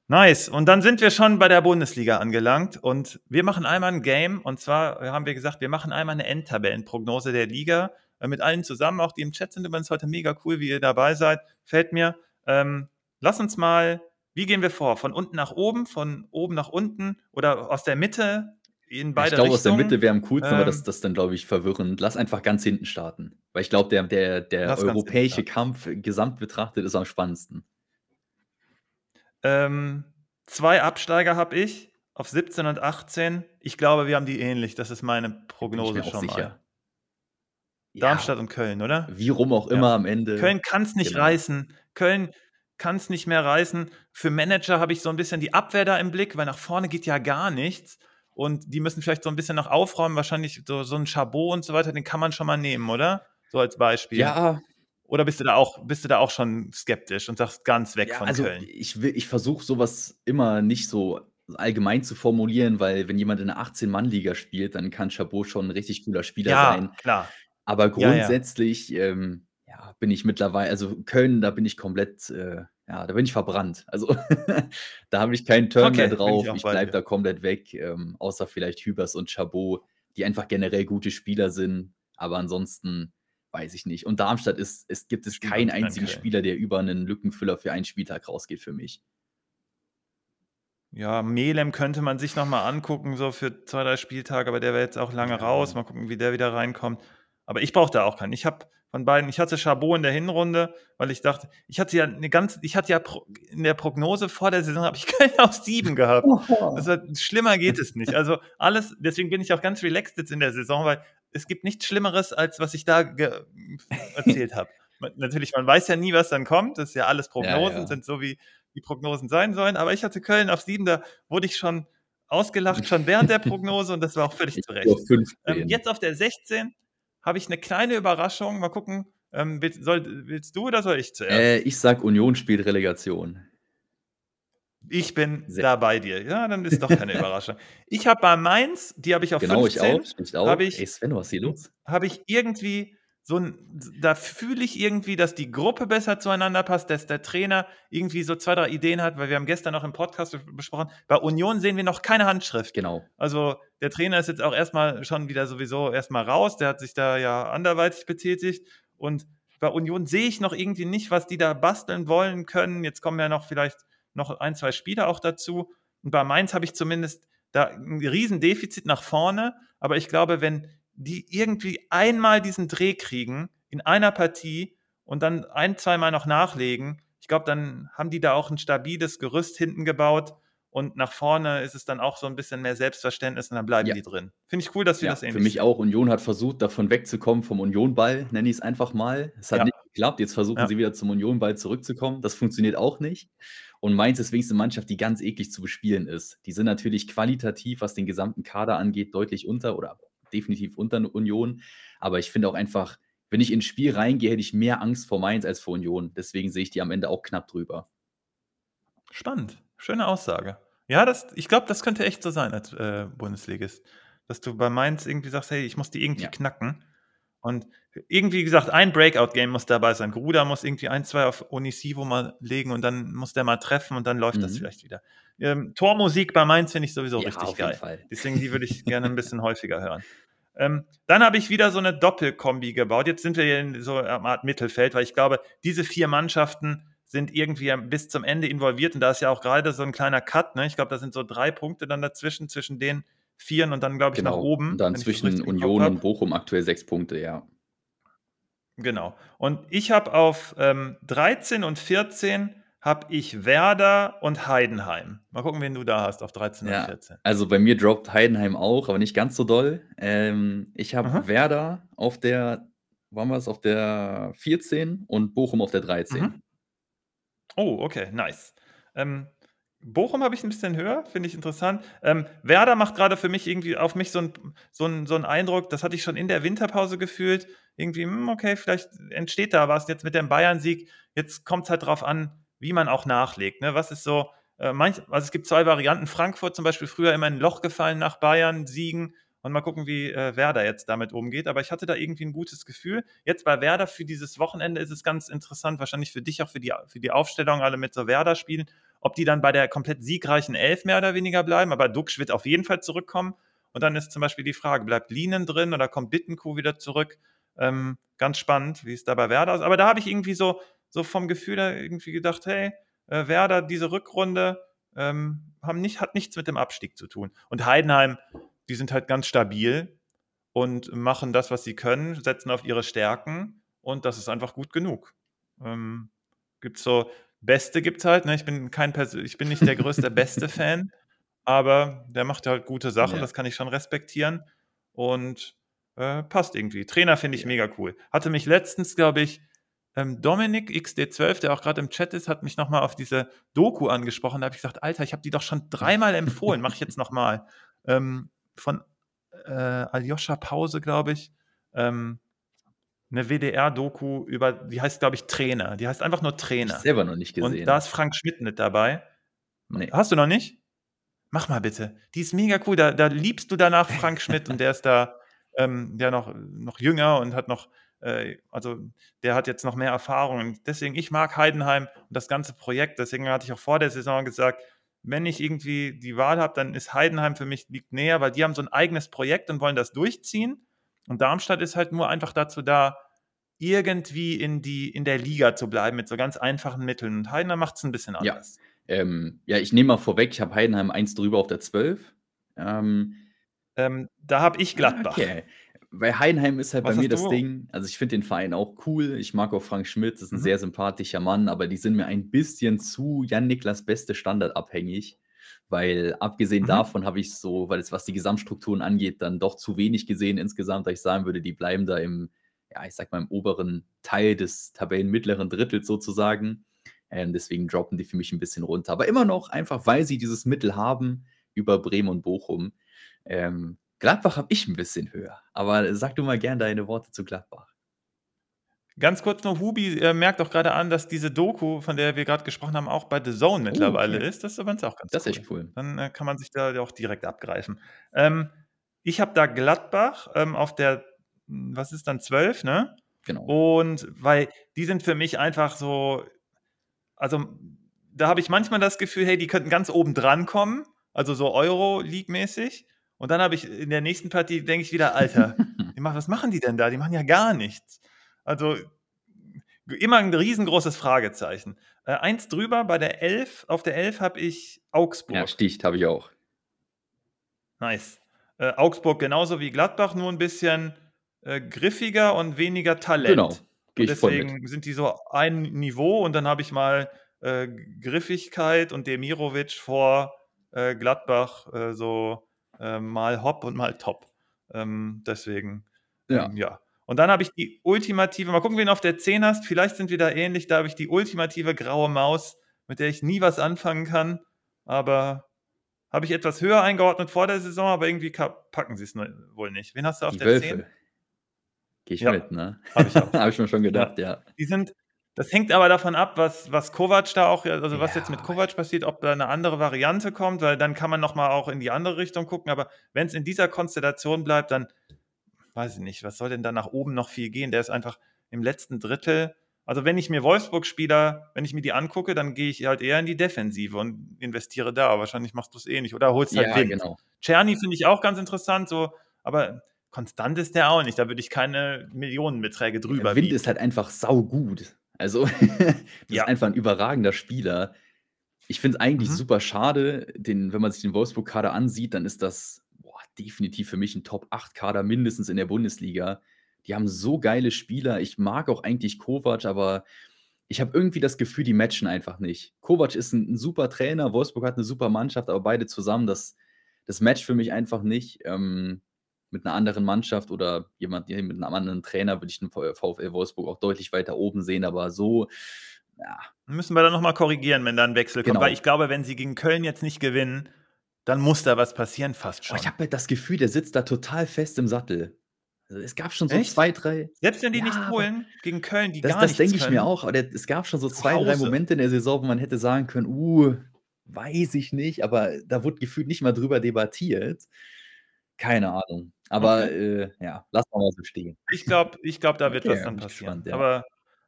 A: Nice. Und dann sind wir schon bei der Bundesliga angelangt und wir machen einmal ein Game und zwar haben wir gesagt, wir machen einmal eine Endtabellenprognose der Liga äh, mit allen zusammen, auch die im Chat sind übrigens heute mega cool, wie ihr dabei seid. Fällt mir. Ähm, lass uns mal, wie gehen wir vor? Von unten nach oben, von oben nach unten oder aus der Mitte in beide
B: Ich glaube, aus der Mitte wäre am coolsten, ähm, aber das, ähm, das ist dann, glaube ich, verwirrend. Lass einfach ganz hinten starten. Weil ich glaube, der, der, der europäische Kampf gesamt betrachtet ist am spannendsten.
A: Ähm, zwei Absteiger habe ich auf 17 und 18. Ich glaube, wir haben die ähnlich. Das ist meine Prognose schon sicher. mal. Darmstadt ja, und Köln, oder?
B: Wie rum auch immer ja. am Ende.
A: Köln kann es nicht genau. reißen. Köln kann es nicht mehr reißen. Für Manager habe ich so ein bisschen die Abwehr da im Blick, weil nach vorne geht ja gar nichts. Und die müssen vielleicht so ein bisschen noch aufräumen. Wahrscheinlich so, so ein Chabot und so weiter, den kann man schon mal nehmen, oder? So als Beispiel.
B: Ja,
A: oder bist du da auch, bist du da auch schon skeptisch und sagst ganz weg ja, von
B: also
A: Köln?
B: Ich, ich versuche sowas immer nicht so allgemein zu formulieren, weil wenn jemand in einer 18-Mann-Liga spielt, dann kann Chabot schon ein richtig cooler Spieler
A: ja,
B: sein.
A: klar.
B: Aber grundsätzlich ja, ja. Ähm, bin ich mittlerweile, also Köln, da bin ich komplett, äh, ja, da bin ich verbrannt. Also (laughs) da habe ich keinen Turn okay, mehr drauf. Ich, ich bleibe da komplett weg, ähm, außer vielleicht Hübers und Chabot, die einfach generell gute Spieler sind. Aber ansonsten weiß ich nicht. Und Darmstadt ist, es gibt es keinen einzigen Spieler, der über einen Lückenfüller für einen Spieltag rausgeht für mich.
A: Ja, Melem könnte man sich nochmal angucken, so für zwei, drei Spieltage, aber der wäre jetzt auch lange ja. raus. Mal gucken, wie der wieder reinkommt. Aber ich brauche da auch keinen. Ich habe von beiden, ich hatte Chabot in der Hinrunde, weil ich dachte, ich hatte ja eine ganz, ich hatte ja in der Prognose vor der Saison habe ich (laughs) keinen auf sieben gehabt. Das war, schlimmer geht es nicht. Also alles, deswegen bin ich auch ganz relaxed jetzt in der Saison, weil es gibt nichts Schlimmeres, als was ich da erzählt habe. (laughs) Natürlich, man weiß ja nie, was dann kommt. Das ist ja alles Prognosen, ja, ja. sind so wie die Prognosen sein sollen. Aber ich hatte Köln auf sieben, da wurde ich schon ausgelacht, schon während der Prognose und das war auch (laughs) völlig zu Recht. Ähm, jetzt auf der 16 habe ich eine kleine Überraschung. Mal gucken, ähm, willst, soll, willst, du oder soll ich zuerst?
B: Äh, ich sag, Union spielt Relegation.
A: Ich bin Sehr. da bei dir. Ja, dann ist doch keine (laughs) Überraschung. Ich habe bei Mainz, die habe ich auf
B: genau, 15.
A: Genau,
B: ich auch. Hab ich, Ey, Sven, was ist hier los?
A: Habe ich irgendwie so ein, da fühle ich irgendwie, dass die Gruppe besser zueinander passt, dass der Trainer irgendwie so zwei, drei Ideen hat, weil wir haben gestern noch im Podcast besprochen, bei Union sehen wir noch keine Handschrift.
B: Genau.
A: Also der Trainer ist jetzt auch erstmal schon wieder sowieso erstmal raus, der hat sich da ja anderweitig betätigt und bei Union sehe ich noch irgendwie nicht, was die da basteln wollen können. Jetzt kommen ja noch vielleicht noch ein, zwei Spieler auch dazu. Und bei Mainz habe ich zumindest da ein Riesendefizit nach vorne. Aber ich glaube, wenn die irgendwie einmal diesen Dreh kriegen in einer Partie und dann ein, zweimal noch nachlegen, ich glaube, dann haben die da auch ein stabiles Gerüst hinten gebaut und nach vorne ist es dann auch so ein bisschen mehr Selbstverständnis und dann bleiben ja. die drin. Finde ich cool, dass wir ja, das ähnlich
B: Für mich auch. Union hat versucht, davon wegzukommen vom Unionball, nenne ich es einfach mal. Es hat ja. nicht geklappt. Jetzt versuchen sie wieder zum Unionball zurückzukommen. Das funktioniert auch nicht. Und Mainz ist wenigstens eine Mannschaft, die ganz eklig zu bespielen ist. Die sind natürlich qualitativ, was den gesamten Kader angeht, deutlich unter oder definitiv unter Union. Aber ich finde auch einfach, wenn ich ins Spiel reingehe, hätte ich mehr Angst vor Mainz als vor Union. Deswegen sehe ich die am Ende auch knapp drüber.
A: Spannend. Schöne Aussage. Ja, das, ich glaube, das könnte echt so sein als äh, Bundesligist. Dass du bei Mainz irgendwie sagst, hey, ich muss die irgendwie ja. knacken. Und irgendwie gesagt, ein Breakout-Game muss dabei sein. Gruder muss irgendwie ein, zwei auf Onisivo mal legen und dann muss der mal treffen und dann läuft mhm. das vielleicht wieder. Ähm, Tormusik bei Mainz finde ich sowieso ja, richtig geil. Deswegen die würde ich (laughs) gerne ein bisschen häufiger hören. Ähm, dann habe ich wieder so eine Doppelkombi gebaut. Jetzt sind wir hier in so einer Art Mittelfeld, weil ich glaube, diese vier Mannschaften sind irgendwie bis zum Ende involviert und da ist ja auch gerade so ein kleiner Cut. Ne? Ich glaube, da sind so drei Punkte dann dazwischen, zwischen den Vieren und dann, glaube ich, genau. nach oben.
B: Und dann zwischen Union und Bochum aktuell sechs Punkte, ja.
A: Genau. Und ich habe auf ähm, 13 und 14 habe ich Werder und Heidenheim. Mal gucken, wen du da hast auf 13 ja, und 14.
B: Also bei mir droppt Heidenheim auch, aber nicht ganz so doll. Ähm, ich habe Werder auf der, waren wir es, auf der 14 und Bochum auf der 13. Mhm.
A: Oh, okay, nice. Ähm, Bochum habe ich ein bisschen höher, finde ich interessant. Ähm, Werder macht gerade für mich irgendwie auf mich so einen so so 'n Eindruck, das hatte ich schon in der Winterpause gefühlt. Irgendwie, hm, okay, vielleicht entsteht da was jetzt mit dem Bayern-Sieg. Jetzt kommt es halt drauf an, wie man auch nachlegt. Ne? Was ist so, äh, manch, also es gibt zwei Varianten. Frankfurt zum Beispiel früher immer in ein Loch gefallen nach Bayern, Siegen und mal gucken, wie äh, Werder jetzt damit umgeht. Aber ich hatte da irgendwie ein gutes Gefühl. Jetzt bei Werder für dieses Wochenende ist es ganz interessant, wahrscheinlich für dich auch für die, für die Aufstellung, alle mit so Werder spielen, ob die dann bei der komplett siegreichen Elf mehr oder weniger bleiben. Aber Duxch wird auf jeden Fall zurückkommen. Und dann ist zum Beispiel die Frage, bleibt Lienen drin oder kommt Bittenkuh wieder zurück? Ähm, ganz spannend, wie es da bei Werder ist. Aber da habe ich irgendwie so, so vom Gefühl her irgendwie gedacht, hey, äh, Werder, diese Rückrunde ähm, haben nicht, hat nichts mit dem Abstieg zu tun. Und Heidenheim, die sind halt ganz stabil und machen das, was sie können, setzen auf ihre Stärken und das ist einfach gut genug. Ähm, Gibt so Beste gibt es halt. Ne? Ich, bin kein ich bin nicht der größte (laughs) Beste-Fan, aber der macht halt gute Sachen, ja. das kann ich schon respektieren. Und äh, passt irgendwie. Trainer finde ich ja. mega cool. Hatte mich letztens, glaube ich, ähm, Dominik XD12, der auch gerade im Chat ist, hat mich nochmal auf diese Doku angesprochen. Da habe ich gesagt, Alter, ich habe die doch schon dreimal empfohlen, mache ich jetzt nochmal. Ähm, von äh, Aljoscha Pause, glaube ich. Ähm, eine WDR-Doku über, die heißt, glaube ich, Trainer. Die heißt einfach nur Trainer. Ich
B: selber noch nicht gesehen.
A: Und da ist Frank Schmidt mit dabei. Nee. Hast du noch nicht? Mach mal bitte. Die ist mega cool. Da, da liebst du danach (laughs) Frank Schmidt und der ist da ähm, ja noch, noch jünger und hat noch, äh, also der hat jetzt noch mehr Erfahrung. Und deswegen, ich mag Heidenheim und das ganze Projekt. Deswegen hatte ich auch vor der Saison gesagt, wenn ich irgendwie die Wahl habe, dann ist Heidenheim für mich liegt näher, weil die haben so ein eigenes Projekt und wollen das durchziehen. Und Darmstadt ist halt nur einfach dazu da, irgendwie in, die, in der Liga zu bleiben mit so ganz einfachen Mitteln. Und Heidenheim macht es ein bisschen anders.
B: Ja, ähm, ja ich nehme mal vorweg, ich habe Heidenheim eins drüber auf der 12. Ähm,
A: ähm, da habe ich Gladbach.
B: Okay. Weil Heidenheim ist halt Was bei mir das du? Ding. Also ich finde den Verein auch cool. Ich mag auch Frank Schmidt, das ist ein mhm. sehr sympathischer Mann, aber die sind mir ein bisschen zu Jan Niklas beste Standard abhängig. Weil abgesehen mhm. davon habe ich so, weil es was die Gesamtstrukturen angeht, dann doch zu wenig gesehen insgesamt, dass ich sagen würde, die bleiben da im, ja, ich sag mal, im oberen Teil des Tabellenmittleren Drittels sozusagen. Ähm, deswegen droppen die für mich ein bisschen runter. Aber immer noch einfach, weil sie dieses Mittel haben über Bremen und Bochum. Ähm, Gladbach habe ich ein bisschen höher. Aber sag du mal gern deine Worte zu Gladbach.
A: Ganz kurz noch, Hubi äh, merkt auch gerade an, dass diese Doku, von der wir gerade gesprochen haben, auch bei The Zone oh, mittlerweile okay. ist. Das ist übrigens auch ganz
B: Das ist echt cool.
A: Dann äh, kann man sich da auch direkt abgreifen. Ähm, ich habe da Gladbach ähm, auf der, hm, was ist dann, 12, ne?
B: Genau.
A: Und weil die sind für mich einfach so, also da habe ich manchmal das Gefühl, hey, die könnten ganz oben dran kommen, also so Euro-League-mäßig. Und dann habe ich in der nächsten Partie, denke ich wieder, Alter, (laughs) was machen die denn da? Die machen ja gar nichts. Also immer ein riesengroßes Fragezeichen. Äh, eins drüber bei der 11, auf der 11 habe ich Augsburg. Ja,
B: sticht habe ich auch.
A: Nice. Äh, Augsburg genauso wie Gladbach, nur ein bisschen äh, griffiger und weniger Talent. Genau.
B: Geh
A: deswegen sind die so ein Niveau und dann habe ich mal äh, Griffigkeit und Demirovic vor äh, Gladbach äh, mal Hopp und mal Top. Ähm, deswegen, ja. Ähm, ja. Und dann habe ich die ultimative, mal gucken, wen du auf der 10 hast. Vielleicht sind wir da ähnlich. Da habe ich die ultimative graue Maus, mit der ich nie was anfangen kann. Aber habe ich etwas höher eingeordnet vor der Saison, aber irgendwie packen sie es wohl nicht. Wen hast du auf die der Wölfe. 10?
B: Gehe ich ja, mit, ne? Habe ich (laughs) habe ich mir schon gedacht, ja. ja.
A: Die sind, das hängt aber davon ab, was, was Kovac da auch, also was ja. jetzt mit Kovac passiert, ob da eine andere Variante kommt, weil dann kann man nochmal auch in die andere Richtung gucken. Aber wenn es in dieser Konstellation bleibt, dann weiß ich nicht, was soll denn da nach oben noch viel gehen? Der ist einfach im letzten Drittel. Also wenn ich mir Wolfsburg-Spieler, wenn ich mir die angucke, dann gehe ich halt eher in die Defensive und investiere da. Wahrscheinlich machst du es eh nicht. Oder holst halt ja, Wind. Genau. Czerny finde ich auch ganz interessant, so, aber konstant ist der auch nicht. Da würde ich keine Millionenbeträge drüber. Der
B: Wind bieten. ist halt einfach saugut. Also, (laughs) ja. ist einfach ein überragender Spieler. Ich finde es eigentlich mhm. super schade, den, wenn man sich den Wolfsburg-Kader ansieht, dann ist das definitiv für mich ein Top-8-Kader mindestens in der Bundesliga. Die haben so geile Spieler. Ich mag auch eigentlich Kovac, aber ich habe irgendwie das Gefühl, die matchen einfach nicht. Kovac ist ein, ein, super Trainer, Wolfsburg hat eine super Mannschaft, aber beide zusammen, das, das matcht für mich einfach nicht. Ähm, mit einer anderen Mannschaft oder jemand mit einem anderen Trainer würde ich den VfL Wolfsburg auch deutlich weiter oben sehen, aber so, ja.
A: Müssen wir dann nochmal korrigieren, wenn da ein Wechsel genau. kommt, weil ich glaube, wenn sie gegen Köln jetzt nicht gewinnen, dann muss da was passieren, fast schon.
B: Oh, ich habe halt das Gefühl, der sitzt da total fest im Sattel. Also es gab schon so Echt? zwei, drei.
A: Selbst wenn die ja, nicht holen, gegen Köln, die
B: das,
A: gar
B: Das denke ich mir auch, aber der, es gab schon so zwei, drei Momente in der Saison, wo man hätte sagen können, uh, weiß ich nicht, aber da wurde gefühlt nicht mal drüber debattiert. Keine Ahnung. Aber okay. äh, ja, lass mal so stehen.
A: Ich glaube, ich glaub, da (laughs) wird okay, was dann passieren. Gespannt, ja. Aber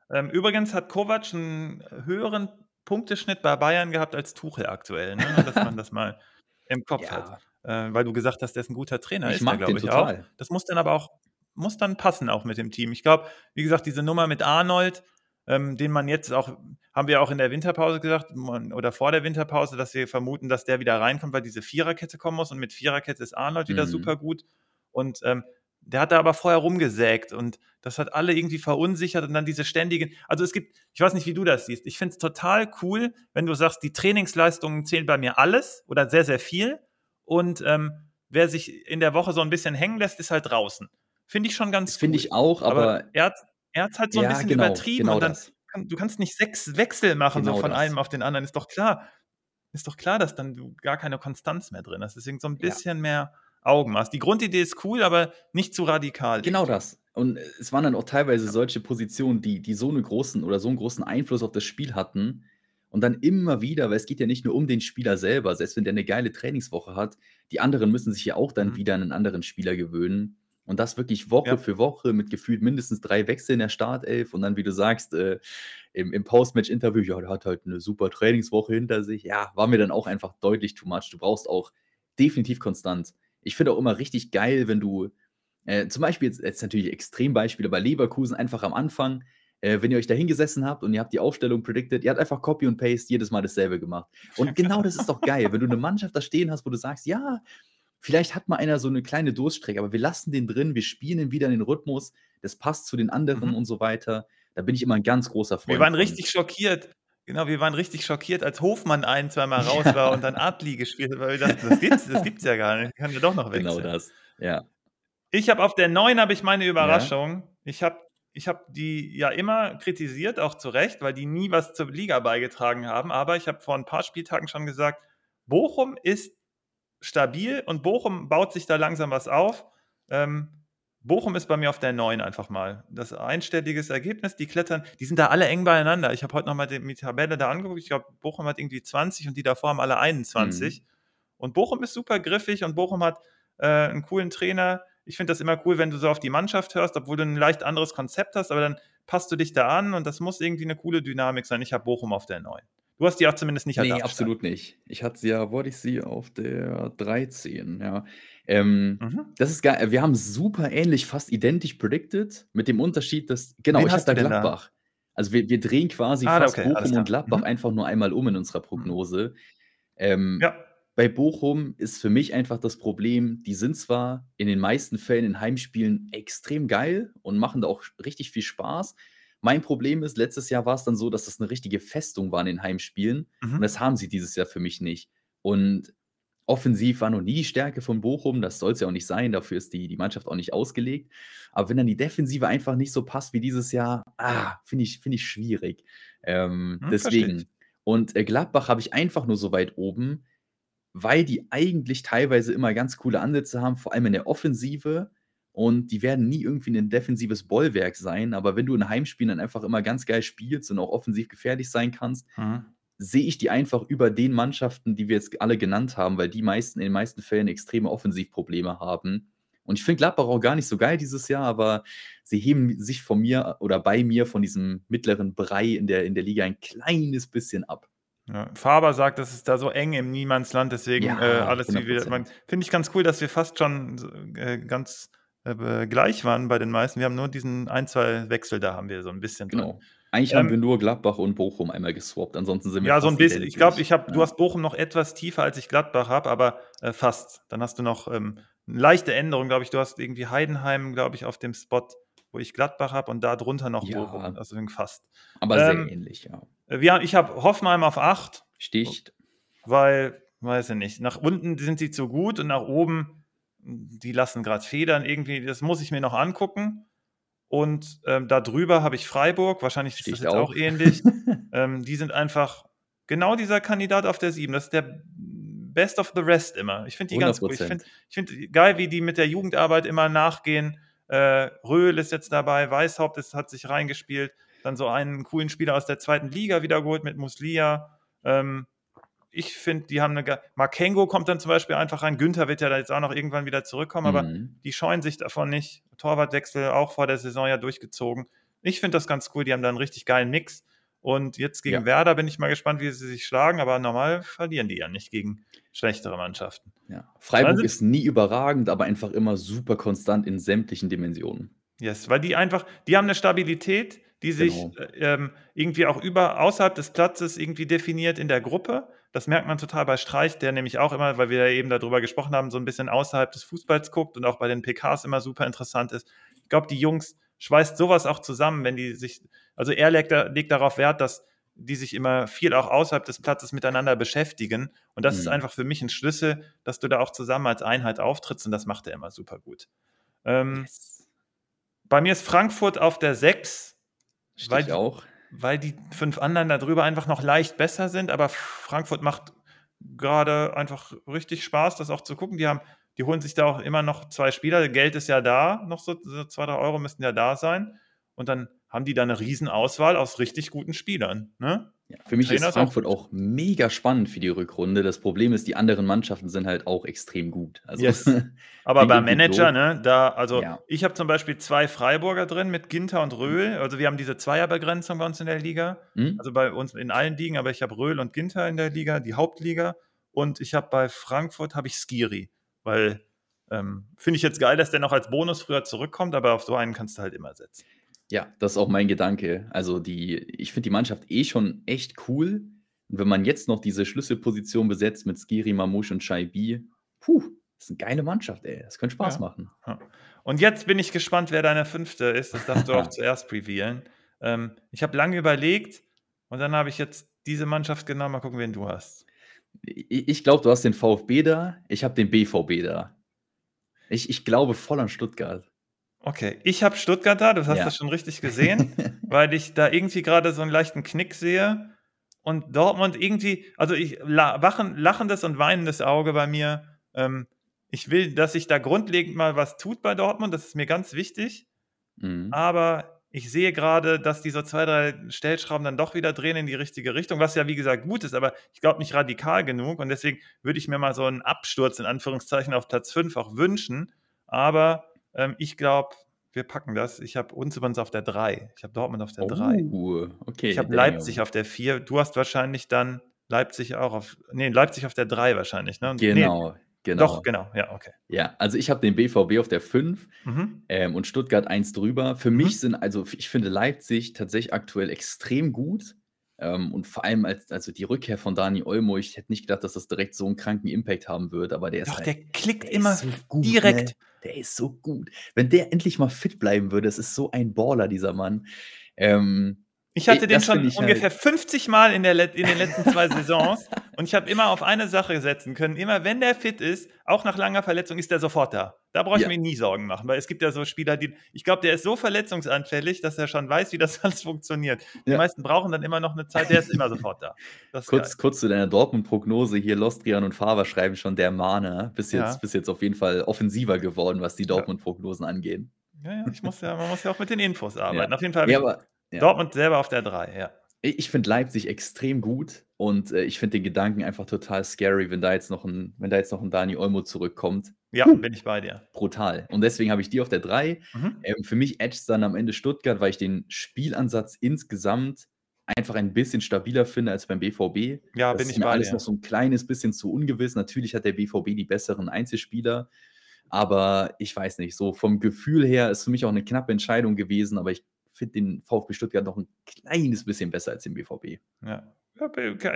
A: ähm, übrigens hat Kovac einen höheren Punkteschnitt bei Bayern gehabt als Tuchel aktuell, ne? dass man das mal im (laughs) Kopf ja. hat. Äh, weil du gesagt hast, der ist ein guter Trainer.
B: Ich ist mag der, den ich, total.
A: Auch. Das muss dann aber auch, muss dann passen auch mit dem Team. Ich glaube, wie gesagt, diese Nummer mit Arnold, ähm, den man jetzt auch, haben wir auch in der Winterpause gesagt, oder vor der Winterpause, dass wir vermuten, dass der wieder reinkommt, weil diese Viererkette kommen muss und mit Viererkette ist Arnold wieder mhm. super gut. Und ähm, der hat da aber vorher rumgesägt und das hat alle irgendwie verunsichert und dann diese ständigen. Also es gibt, ich weiß nicht, wie du das siehst. Ich finde es total cool, wenn du sagst, die Trainingsleistungen zählen bei mir alles oder sehr, sehr viel. Und ähm, wer sich in der Woche so ein bisschen hängen lässt, ist halt draußen. Finde ich schon ganz
B: cool. Finde ich auch, aber, aber
A: er hat er hat halt so ein ja, bisschen genau, übertrieben genau und dann kann, du kannst nicht sechs Wechsel machen genau so von das. einem auf den anderen. Ist doch klar, ist doch klar, dass dann du gar keine Konstanz mehr drin hast. Deswegen so ein bisschen ja. mehr Augenmaß. Die Grundidee ist cool, aber nicht zu radikal.
B: Genau das. Und es waren dann auch teilweise ja. solche Positionen, die, die so einen großen oder so einen großen Einfluss auf das Spiel hatten. Und dann immer wieder, weil es geht ja nicht nur um den Spieler selber, selbst wenn der eine geile Trainingswoche hat, die anderen müssen sich ja auch dann mhm. wieder an einen anderen Spieler gewöhnen. Und das wirklich Woche ja. für Woche mit gefühlt mindestens drei Wechseln in der Startelf und dann, wie du sagst, äh, im, im Post-Match-Interview, ja, der hat halt eine super Trainingswoche hinter sich. Ja, war mir dann auch einfach deutlich too much. Du brauchst auch definitiv konstant. Ich finde auch immer richtig geil, wenn du, äh, zum Beispiel jetzt, jetzt natürlich Extrembeispiele bei Leverkusen, einfach am Anfang, äh, wenn ihr euch da hingesessen habt und ihr habt die Aufstellung predicted, ihr habt einfach Copy und Paste jedes Mal dasselbe gemacht. Und genau das ist doch geil, wenn du eine Mannschaft da stehen hast, wo du sagst, ja, vielleicht hat mal einer so eine kleine Durststrecke, aber wir lassen den drin, wir spielen ihn wieder in den Rhythmus, das passt zu den anderen mhm. und so weiter. Da bin ich immer ein ganz großer
A: Freund. Wir waren von. richtig schockiert. Genau, wir waren richtig schockiert, als Hofmann ein, zweimal (laughs) raus war und dann Adli gespielt hat, weil wir dachten, das gibt's, das gibt's ja gar nicht. Kann ja doch noch
B: wechseln. Genau das, ja.
A: Ich habe auf der 9 habe ich meine Überraschung. Ja. Ich habe ich hab die ja immer kritisiert, auch zu Recht, weil die nie was zur Liga beigetragen haben. Aber ich habe vor ein paar Spieltagen schon gesagt, Bochum ist stabil und Bochum baut sich da langsam was auf. Ähm, Bochum ist bei mir auf der 9 einfach mal. Das einstelliges Ergebnis, die klettern, die sind da alle eng beieinander. Ich habe heute nochmal die, die Tabelle da angeguckt. Ich glaube, Bochum hat irgendwie 20 und die davor haben alle 21. Mhm. Und Bochum ist super griffig und Bochum hat äh, einen coolen Trainer. Ich finde das immer cool, wenn du so auf die Mannschaft hörst, obwohl du ein leicht anderes Konzept hast, aber dann passt du dich da an und das muss irgendwie eine coole Dynamik sein. Ich habe Bochum auf der 9. Du hast die auch zumindest nicht
B: als Nee, absolut nicht. Ich hatte sie ja, wollte ich sie auf der 13, ja. Ähm, Mhm. das ist geil. Wir haben super ähnlich, fast identisch predicted, mit dem Unterschied, dass genau, Wen ich habe da da? Gladbach. Also wir, wir drehen quasi Ah, fast okay, Bochum und Gladbach Mhm. einfach nur einmal um in unserer Mhm. Prognose. Ähm, Ja. bei Bochum ist für mich einfach das Problem, die sind zwar in den meisten Fällen in Heimspielen extrem geil und machen da auch richtig viel Spaß. Mein Problem ist, letztes Jahr war es dann so, dass das eine richtige Festung war in den Heimspielen Mhm. und das haben sie dieses Jahr für mich nicht. Und Offensiv war noch nie die Stärke von Bochum, das soll es ja auch nicht sein, dafür ist die, die Mannschaft auch nicht ausgelegt. Aber wenn dann die Defensive einfach nicht so passt wie dieses Jahr, ah, finde ich, find ich schwierig. Ähm, hm, deswegen. Und äh, Gladbach habe ich einfach nur so weit oben, weil die eigentlich teilweise immer ganz coole Ansätze haben, vor allem in der Offensive. Und die werden nie irgendwie ein defensives Bollwerk sein. Aber wenn du in Heimspielen dann einfach immer ganz geil spielst und auch offensiv gefährlich sein kannst, mhm sehe ich die einfach über den Mannschaften, die wir jetzt alle genannt haben, weil die meisten in den meisten Fällen extreme Offensivprobleme haben. Und ich finde Gladbach auch gar nicht so geil dieses Jahr, aber sie heben sich von mir oder bei mir von diesem mittleren Brei in der, in der Liga ein kleines bisschen ab.
A: Ja, Faber sagt, das ist da so eng im Niemandsland, deswegen ja, äh, alles wie wir. Finde ich ganz cool, dass wir fast schon äh, ganz äh, gleich waren bei den meisten. Wir haben nur diesen ein, zwei Wechsel, da haben wir so ein bisschen
B: genau. drin. Eigentlich haben wir ähm nur Gladbach und Bochum einmal geswappt, ansonsten sind wir
A: Ja, so ein bisschen. Ich glaube, ich habe du hast Bochum noch etwas tiefer, als ich Gladbach habe, aber, äh, fast. Dann hast du noch, ähm, 'ne leichte Änderung, glaube ich. Du hast irgendwie Heidenheim, glaube ich, auf dem Spot, wo ich Gladbach habe und da drunter noch Bochum, Ja. also fast.
B: Aber sehr ähm, ähnlich, ja.
A: äh, wir ich habe Hoffenheim auf 8,
B: Sticht.
A: weil weiß ich nicht, nach unten sind sie zu gut und nach oben, die lassen gerade Federn irgendwie. Das muss ich mir noch angucken. Und ähm, darüber habe ich Freiburg, wahrscheinlich ist das jetzt auch, auch ähnlich. (laughs) ähm, die sind einfach genau dieser Kandidat auf der 7. Das ist der Best of the Rest immer. Ich finde die 100%. ganz gut. Ich finde find geil, wie die mit der Jugendarbeit immer nachgehen. Äh, Röhl ist jetzt dabei, Weißhaupt ist, hat sich reingespielt. Dann so einen coolen Spieler aus der zweiten Liga wiedergeholt mit Muslia. Ähm, ich finde, die haben eine. Markengo kommt dann zum Beispiel einfach rein. Günther wird ja da jetzt auch noch irgendwann wieder zurückkommen, mhm. aber die scheuen sich davon nicht. Torwartwechsel auch vor der Saison ja durchgezogen. Ich finde das ganz cool. Die haben da einen richtig geilen Mix. Und jetzt gegen ja. Werder bin ich mal gespannt, wie sie sich schlagen, aber normal verlieren die ja nicht gegen schlechtere Mannschaften.
B: Ja. Freiburg also, ist nie überragend, aber einfach immer super konstant in sämtlichen Dimensionen.
A: Yes, weil die einfach, die haben eine Stabilität, die sich genau. äh, ähm, irgendwie auch über außerhalb des Platzes irgendwie definiert in der Gruppe. Das merkt man total bei Streich, der nämlich auch immer, weil wir ja eben darüber gesprochen haben, so ein bisschen außerhalb des Fußballs guckt und auch bei den PKs immer super interessant ist. Ich glaube, die Jungs schweißt sowas auch zusammen, wenn die sich, also er legt, legt darauf Wert, dass die sich immer viel auch außerhalb des Platzes miteinander beschäftigen. Und das mhm. ist einfach für mich ein Schlüssel, dass du da auch zusammen als Einheit auftrittst und das macht er immer super gut. Ähm, yes. Bei mir ist Frankfurt auf der 6.
B: Weil die, auch.
A: Weil die fünf anderen darüber einfach noch leicht besser sind, aber Frankfurt macht gerade einfach richtig Spaß, das auch zu gucken. Die haben, die holen sich da auch immer noch zwei Spieler. Geld ist ja da, noch so, so zwei, drei Euro müssten ja da sein. Und dann haben die da eine Riesenauswahl aus richtig guten Spielern. Ne?
B: Ja, für mich Trainer ist Frankfurt auch, auch, mega spannend für die Rückrunde. Das Problem ist, die anderen Mannschaften sind halt auch extrem gut.
A: Also, yes. (laughs) Aber beim Manager, ne, da, also ja. ich habe zum Beispiel zwei Freiburger drin mit Ginter und Röhl. Also wir haben diese Zweierbegrenzung bei uns in der Liga. Mhm. Also bei uns in allen Ligen, aber ich habe Röhl und Ginter in der Liga, die Hauptliga. Und ich habe bei Frankfurt habe ich Skiri, weil ähm, finde ich jetzt geil, dass der noch als Bonus früher zurückkommt, aber auf so einen kannst du halt immer setzen.
B: Ja, das ist auch mein Gedanke. Also die ich finde die Mannschaft eh schon echt cool. Und wenn man jetzt noch diese Schlüsselposition besetzt mit Skiri, Mamouche und Shaibi, puh, das ist eine geile Mannschaft, ey. Das könnte Spaß ja. machen.
A: Und jetzt bin ich gespannt, wer deine Fünfte ist. Das darfst du auch (laughs) zuerst revealen. Ähm, ich habe lange überlegt und dann habe ich jetzt diese Mannschaft genommen. Mal gucken, wen du hast.
B: Ich, ich glaube, du hast den VfB da. Ich habe den BVB da. Ich, ich glaube voll an Stuttgart.
A: Okay, ich habe Stuttgart da, du hast ja. das schon richtig gesehen, weil ich da irgendwie gerade so einen leichten Knick sehe und Dortmund irgendwie, also ich wachen, lachendes und weinendes Auge bei mir. Ähm, ich will, dass sich da grundlegend mal was tut bei Dortmund, das ist mir ganz wichtig. Mhm. Aber ich sehe gerade, dass die so zwei, drei Stellschrauben dann doch wieder drehen in die richtige Richtung, was ja wie gesagt gut ist, aber ich glaube nicht radikal genug und deswegen würde ich mir mal so einen Absturz in Anführungszeichen auf Platz 5 auch wünschen. Aber ähm, ich glaube, wir packen das. Ich habe uns übrigens auf der 3. Ich habe Dortmund auf der 3.
B: Oh, okay.
A: Ich habe Leipzig auf der 4. Du hast wahrscheinlich dann Leipzig auch auf. Nee, Leipzig auf der 3 wahrscheinlich, ne?
B: Genau.
A: Nee, Genau. Doch, genau, ja, okay.
B: Ja, also ich habe den BVB auf der 5 mhm. ähm, und Stuttgart 1 drüber. Für mhm. mich sind, also ich finde Leipzig tatsächlich aktuell extrem gut. Ähm, und vor allem als also die Rückkehr von Dani Olmo, ich hätte nicht gedacht, dass das direkt so einen kranken Impact haben wird, aber der ist
A: Doch, halt, der klickt der immer so gut, direkt. Ne?
B: Der ist so gut. Wenn der endlich mal fit bleiben würde, das ist so ein Baller, dieser Mann. Ähm,
A: ich hatte den schon ungefähr halt. 50 Mal in, der, in den letzten zwei Saisons und ich habe immer auf eine Sache setzen können. Immer wenn der fit ist, auch nach langer Verletzung, ist der sofort da. Da brauche ich ja. mir nie Sorgen machen, weil es gibt ja so Spieler, die, ich glaube, der ist so verletzungsanfällig, dass er schon weiß, wie das (laughs) alles funktioniert. Die ja. meisten brauchen dann immer noch eine Zeit, der ist immer sofort da.
B: Kurz, kurz, zu deiner Dortmund-Prognose hier, Lostrian und Faber schreiben schon der Mahner. Bis jetzt, ja. bis jetzt auf jeden Fall offensiver geworden, was die Dortmund-Prognosen angehen.
A: Ja, ja, ich muss ja, man muss ja auch mit den Infos arbeiten. Auf jeden Fall. Ja, aber ja. Dortmund selber auf der 3, ja.
B: Ich finde Leipzig extrem gut und äh, ich finde den Gedanken einfach total scary, wenn da jetzt noch ein, wenn da jetzt noch ein Dani Olmo zurückkommt.
A: Ja, Puh, bin ich bei dir.
B: Brutal. Und deswegen habe ich die auf der 3. Mhm. Ähm, für mich Edge dann am Ende Stuttgart, weil ich den Spielansatz insgesamt einfach ein bisschen stabiler finde als beim BVB.
A: Ja, das bin ich bei
B: alles dir. noch so ein kleines bisschen zu ungewiss. Natürlich hat der BVB die besseren Einzelspieler, aber ich weiß nicht, so vom Gefühl her ist für mich auch eine knappe Entscheidung gewesen, aber ich finde den VfB Stuttgart noch ein kleines bisschen besser als den BVB.
A: Ja.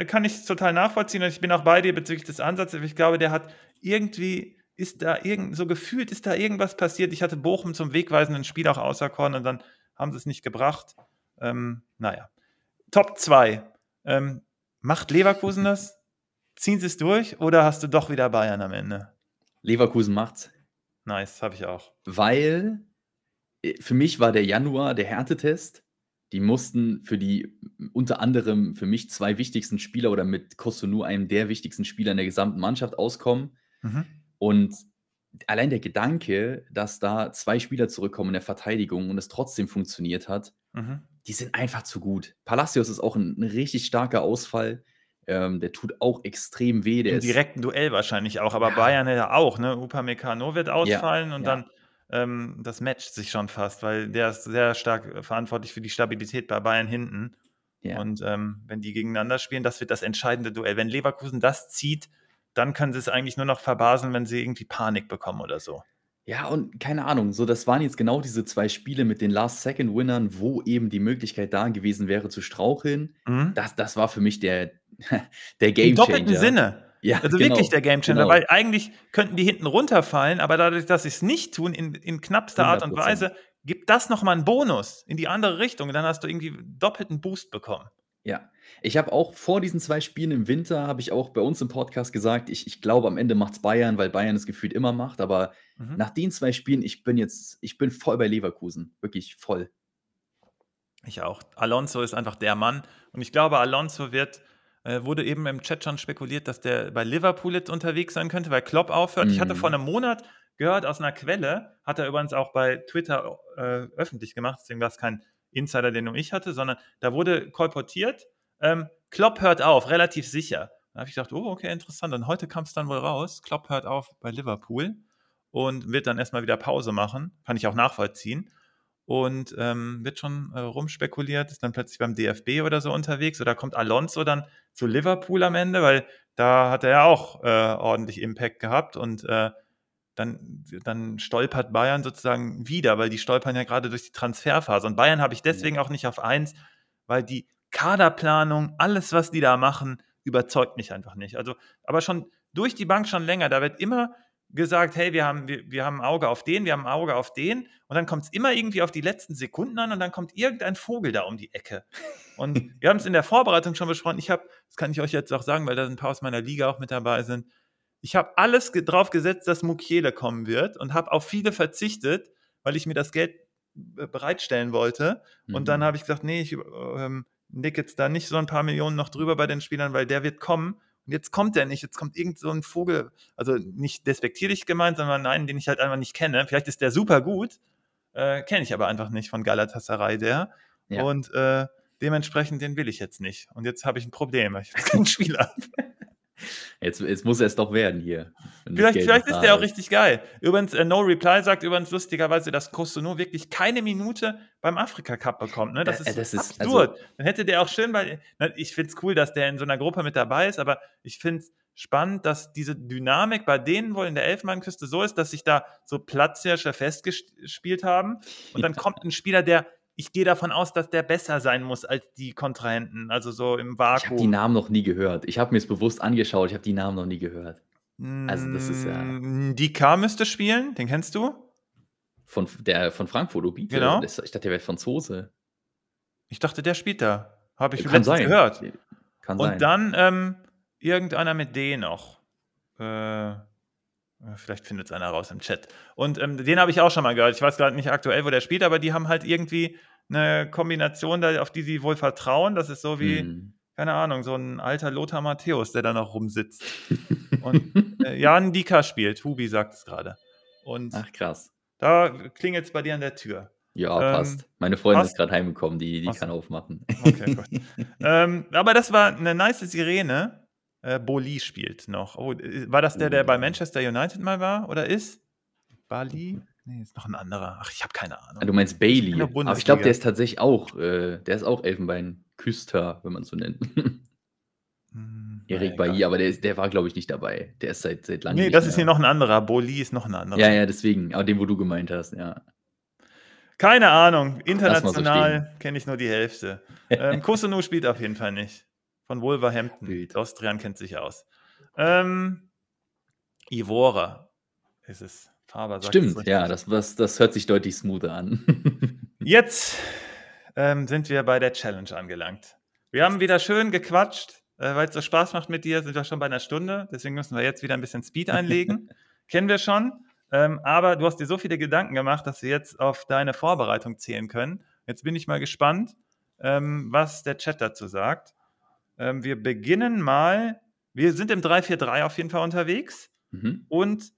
A: Kann ich total nachvollziehen. Ich bin auch bei dir bezüglich des Ansatzes. Ich glaube, der hat irgendwie, ist da irgend, so gefühlt, ist da irgendwas passiert. Ich hatte Bochum zum wegweisenden Spiel auch auserkoren und dann haben sie es nicht gebracht. Ähm, naja. Top 2. Ähm, macht Leverkusen das? Ziehen sie es durch oder hast du doch wieder Bayern am Ende?
B: Leverkusen macht's.
A: Nice, habe ich auch.
B: Weil für mich war der Januar der Härtetest. Die mussten für die unter anderem für mich zwei wichtigsten Spieler oder mit Kosunu einem der wichtigsten Spieler in der gesamten Mannschaft auskommen. Mhm. Und allein der Gedanke, dass da zwei Spieler zurückkommen in der Verteidigung und es trotzdem funktioniert hat, mhm. die sind einfach zu gut. Palacios ist auch ein, ein richtig starker Ausfall. Ähm, der tut auch extrem weh. Der
A: Im direkten Duell wahrscheinlich auch, aber ja. Bayern ja auch. Ne? Upamecano wird ausfallen ja, und ja. dann ähm, das matcht sich schon fast, weil der ist sehr stark äh, verantwortlich für die Stabilität bei Bayern hinten. Ja. Und ähm, wenn die gegeneinander spielen, das wird das entscheidende Duell. Wenn Leverkusen das zieht, dann können sie es eigentlich nur noch verbasen, wenn sie irgendwie Panik bekommen oder so.
B: Ja, und keine Ahnung, so das waren jetzt genau diese 2 Spiele mit den Last-Second-Winnern, wo eben die Möglichkeit da gewesen wäre zu straucheln.
A: Mhm.
B: Das das war für mich der (laughs) der
A: Im
B: Gamechanger.
A: doppelten Sinne.
B: Ja,
A: Also wirklich
B: genau,
A: der Gamechanger,
B: genau.
A: weil eigentlich könnten die hinten runterfallen, aber dadurch, dass sie's nicht tun in in knappster Art und
B: 100 %.
A: Weise, gibt das noch mal 'n Bonus in die andere Richtung und dann hast du irgendwie doppelten Boost bekommen.
B: Ja. Ich habe auch vor diesen 2 Spielen im Winter habe ich auch bei uns im Podcast gesagt, ich ich glaube, am Ende macht's Bayern, weil Bayern es gefühlt immer macht, aber
A: Mhm.
B: nach den 2 Spielen, ich bin jetzt ich bin voll bei Leverkusen, wirklich voll.
A: Ich auch. Alonso ist einfach der Mann und ich glaube, Alonso wird äh, wurde eben im Chat schon spekuliert, dass der bei Liverpool jetzt unterwegs sein könnte, weil Klopp aufhört. Ich hatte vor
B: Mhm.
A: 'nem Monat gehört aus 'ner Quelle, hat er übrigens auch bei Twitter, äh, öffentlich gemacht, deswegen war's kein Insider, den nur ich hatte, sondern da wurde kolportiert, ähm, Klopp hört auf, relativ sicher. Da habe ich gedacht: „Oh, okay, interessant.“ Und heute kam's dann wohl raus, Klopp hört auf bei Liverpool und wird dann erst mal wieder Pause machen. Kann ich auch nachvollziehen. Und, ähm, wird schon, äh, rumspekuliert, ist dann plötzlich beim DFB oder so unterwegs oder kommt Alonso dann zu Liverpool am Ende, weil da hat er ja auch, äh, ordentlich Impact gehabt und, äh, dann dann stolpert Bayern sozusagen wieder, weil die stolpern ja grade durch die Transferphase. Und Bayern habe ich
B: Ja.
A: deswegen auch nicht auf 1, weil die Kaderplanung, alles, was die da machen, überzeugt mich einfach nicht. Also aber schon durch die Bank schon länger. Da wird immer gesagt: „Hey, wir haben wir wir haben 'n Auge auf den, wir haben 'n Auge auf den.“ Und dann kommt's immer irgendwie auf die letzten Sekunden an und dann kommt irgendein Vogel da um die Ecke. Und (laughs) wir haben's in der Vorbereitung schon besprochen. Ich habe das kann ich euch jetzt auch sagen, weil da 'n paar aus meiner Liga auch mit dabei sind. Ich habe alles drauf gesetzt, dass Mukiele kommen wird und habe auf viele verzichtet, weil ich mir das Geld bereitstellen wollte. Und dann
B: Mhm.
A: habe ich gesagt: „Ne, ich, ähm, lege jetzt da nicht so 'n paar Millionen noch drüber bei den Spielern, weil der wird kommen.“ Und jetzt kommt der nicht. Jetzt kommt irgend so 'n Vogel, also nicht despektierlich gemeint, sondern einen, den ich halt einfach nicht kenne. Vielleicht ist der supergut, äh, kenne ich aber einfach nicht von Galatasaray der.
B: Ja.
A: Und, äh, dementsprechend den will ich jetzt nicht. Und jetzt habe ich 'n Problem, ich (laughs) jetzt keinen Spieler habe.
B: Jetzt jetzt muss er's doch werden hier,
A: Vielleicht vielleicht ist der auch richtig geil. Übrigens, äh, No Reply sagt übrigens lustigerweise, dass Cousino wirklich keine Minute beim Afrika Cup bekommt, ne? Das
B: Äh, äh,
A: ist
B: das ist also
A: absurd. Dann hätte der auch schön bei ne, ich finde es cool, dass der in so 'ner Gruppe mit dabei ist, aber ich finde es spannend, dass diese Dynamik bei denen wohl in der Elfenbeinküste so ist, dass sich da so Platzhirsche festgest spielt haben. Und dann kommt 'n Spieler, der ich gehe davon aus, dass der besser sein muss als die Kontrahenten, also so im
B: Ich habe die
A: Vakuum.
B: Namen noch nie gehört. Ich habe mir's bewusst angeschaut, ich habe die Namen noch nie gehört. Also, das ist ja
A: Hm, Ndicka müsste spielen, den kennst du?
B: Von der von Frankfurt Obite?
A: Genau.
B: Ich dachte, der wäre Franzose.
A: Ich dachte, der spielt da. Habe ich
B: Kann
A: letztens
B: sein.
A: gehört.
B: Kann
A: Und
B: sein.
A: dann, ähm, irgendeiner mit D noch. Äh, vielleicht findet's einer raus im Chat. Und, ähm, den habe ich auch schon mal gehört. Ich weiß grad nicht aktuell, wo der spielt, aber die haben halt irgendwie 'ne Kombination auf die sie wohl vertrauen. Das ist so wie,
B: Mhm.
A: keine Ahnung, so 'n alter Lothar Matthäus, der da noch rumsitzt. (laughs) Und, äh, ja, Ndicka spielt. Hubi sagt es grade. Und
B: Ach krass.
A: da klingelt's bei dir an der Tür.
B: Ja,
A: Ähm,
B: passt. Meine Freundin ist
A: passt?
B: grad heimgekommen, die die kann aufmachen.
A: Okay, gut. (laughs) Ähm, aber das war 'ne nice Sirene. Äh, Boli spielt noch. Oh, äh, war das der, der bei
B: Oh.
A: Manchester United mal war oder ist? Bali? Ne, ist noch 'n anderer. Ach, ich habe keine
B: Ah,
A: Ahnung.
B: du meinst
A: Ich
B: Bailey.
A: nur
B: Aber ich glaube, der ist tatsächlich auch äh, der ist auch Elfenbeinküster, wenn man's so nennt. (laughs)
A: Hm,
B: Erik. Bailly, aber der ist der war, glaube ich, nicht dabei. Der ist seit seit langem
A: Ne,
B: nicht
A: das ist hier
B: mehr
A: noch 'n anderer. Boli ist noch 'n anderer.
B: Ja, ja, deswegen. Aber den, wo du gemeint hast, ja.
A: Keine Ahnung.
B: Mal so.
A: International kenne ich nur die Hälfte. (laughs) Ähm, Cousino spielt auf jeden Fall nicht. Von Wolverhampton.
B: Wild.
A: Austrian kennt sich aus. Ähm, Ivora ist es. Faber sagt es
B: Stimmt, ja, das was das hört sich deutlich smoother an. (laughs)
A: Jetzt, ähm, sind wir bei der Challenge angelangt. Wir haben wieder schön gequatscht. Äh, weil's so Spaß macht mit dir, sind wir schon bei 'ner Stunde. Deswegen müssen wir jetzt wieder 'n bisschen Speed einlegen. (laughs) Kennen wir schon. Ähm, aber du hast dir so viele Gedanken gemacht, dass wir jetzt auf deine Vorbereitung zählen können. Jetzt bin ich mal gespannt, ähm, was der Chat dazu sagt. Ähm, wir beginnen mal wir sind im 3-4-3 auf jeden Fall unterwegs.
B: Mhm.
A: Und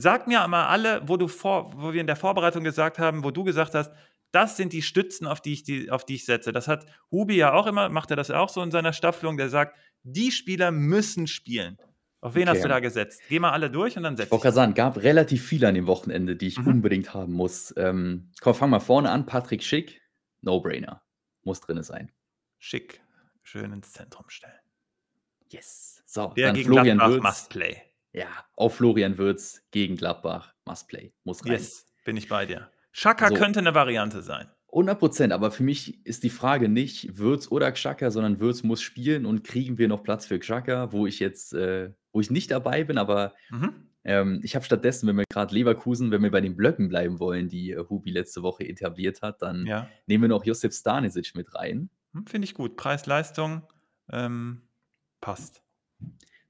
A: sag mir mal alle, wo du vor wo wir in der Vorbereitung gesagt haben, wo du gesagt hast: „Das sind die Stützen, auf die ich die auf die ich setze.“ Das hat Hubi ja auch immer macht er das auch so in seiner Staffelung, der sagt: „Die Spieler müssen spielen.“ Auf wen hast du
B: Okay.
A: da gesetzt? Geh mal alle durch und dann
B: Ich wollte
A: ich
B: grad sagen, gab relativ viele an dem Wochenende, die ich
A: Mhm.
B: unbedingt haben muss. Ähm, komm, fangen wir vorne an. Patrick Schick, No-Brainer. Muss drinne sein.
A: Schick schön ins Zentrum stellen.
B: Yes. So,
A: Der
B: dann
A: gegen
B: Florian
A: Gladbach
B: Wirtz.
A: must play.
B: Ja, auf Florian Würz gegen Gladbach, must play, muss rein.
A: Yes, bin ich bei dir. Schaka so. könnte eine Variante sein.
B: 100 Prozent, aber für mich ist die Frage nicht Würz oder Xhaka, sondern Würz muss spielen und kriegen wir noch Platz für Xhaka, wo ich jetzt, äh, wo ich nicht dabei bin, aber mhm. ähm, ich habe stattdessen, wenn wir gerade Leverkusen, wenn wir bei den Blöcken bleiben wollen, die äh, Hubi letzte Woche etabliert hat, dann ja. nehmen wir noch Josef Stanisic mit rein.
A: Hm, Finde ich gut. Preis-Leistung ähm, passt.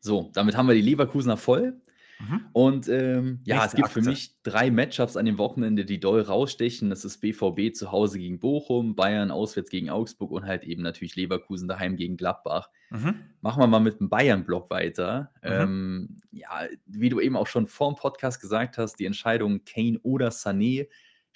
B: So, damit haben wir die Leverkusener voll. Mhm. Und ähm, ja, Nächste es gibt für mich drei Matchups an dem Wochenende, die doll rausstechen. Das ist BVB zu Hause gegen Bochum, Bayern auswärts gegen Augsburg und halt eben natürlich Leverkusen daheim gegen Gladbach. Mhm. Machen wir mal mit dem Bayern-Block weiter. Mhm. Ähm, ja, wie du eben auch schon vor dem Podcast gesagt hast, die Entscheidung Kane oder Sané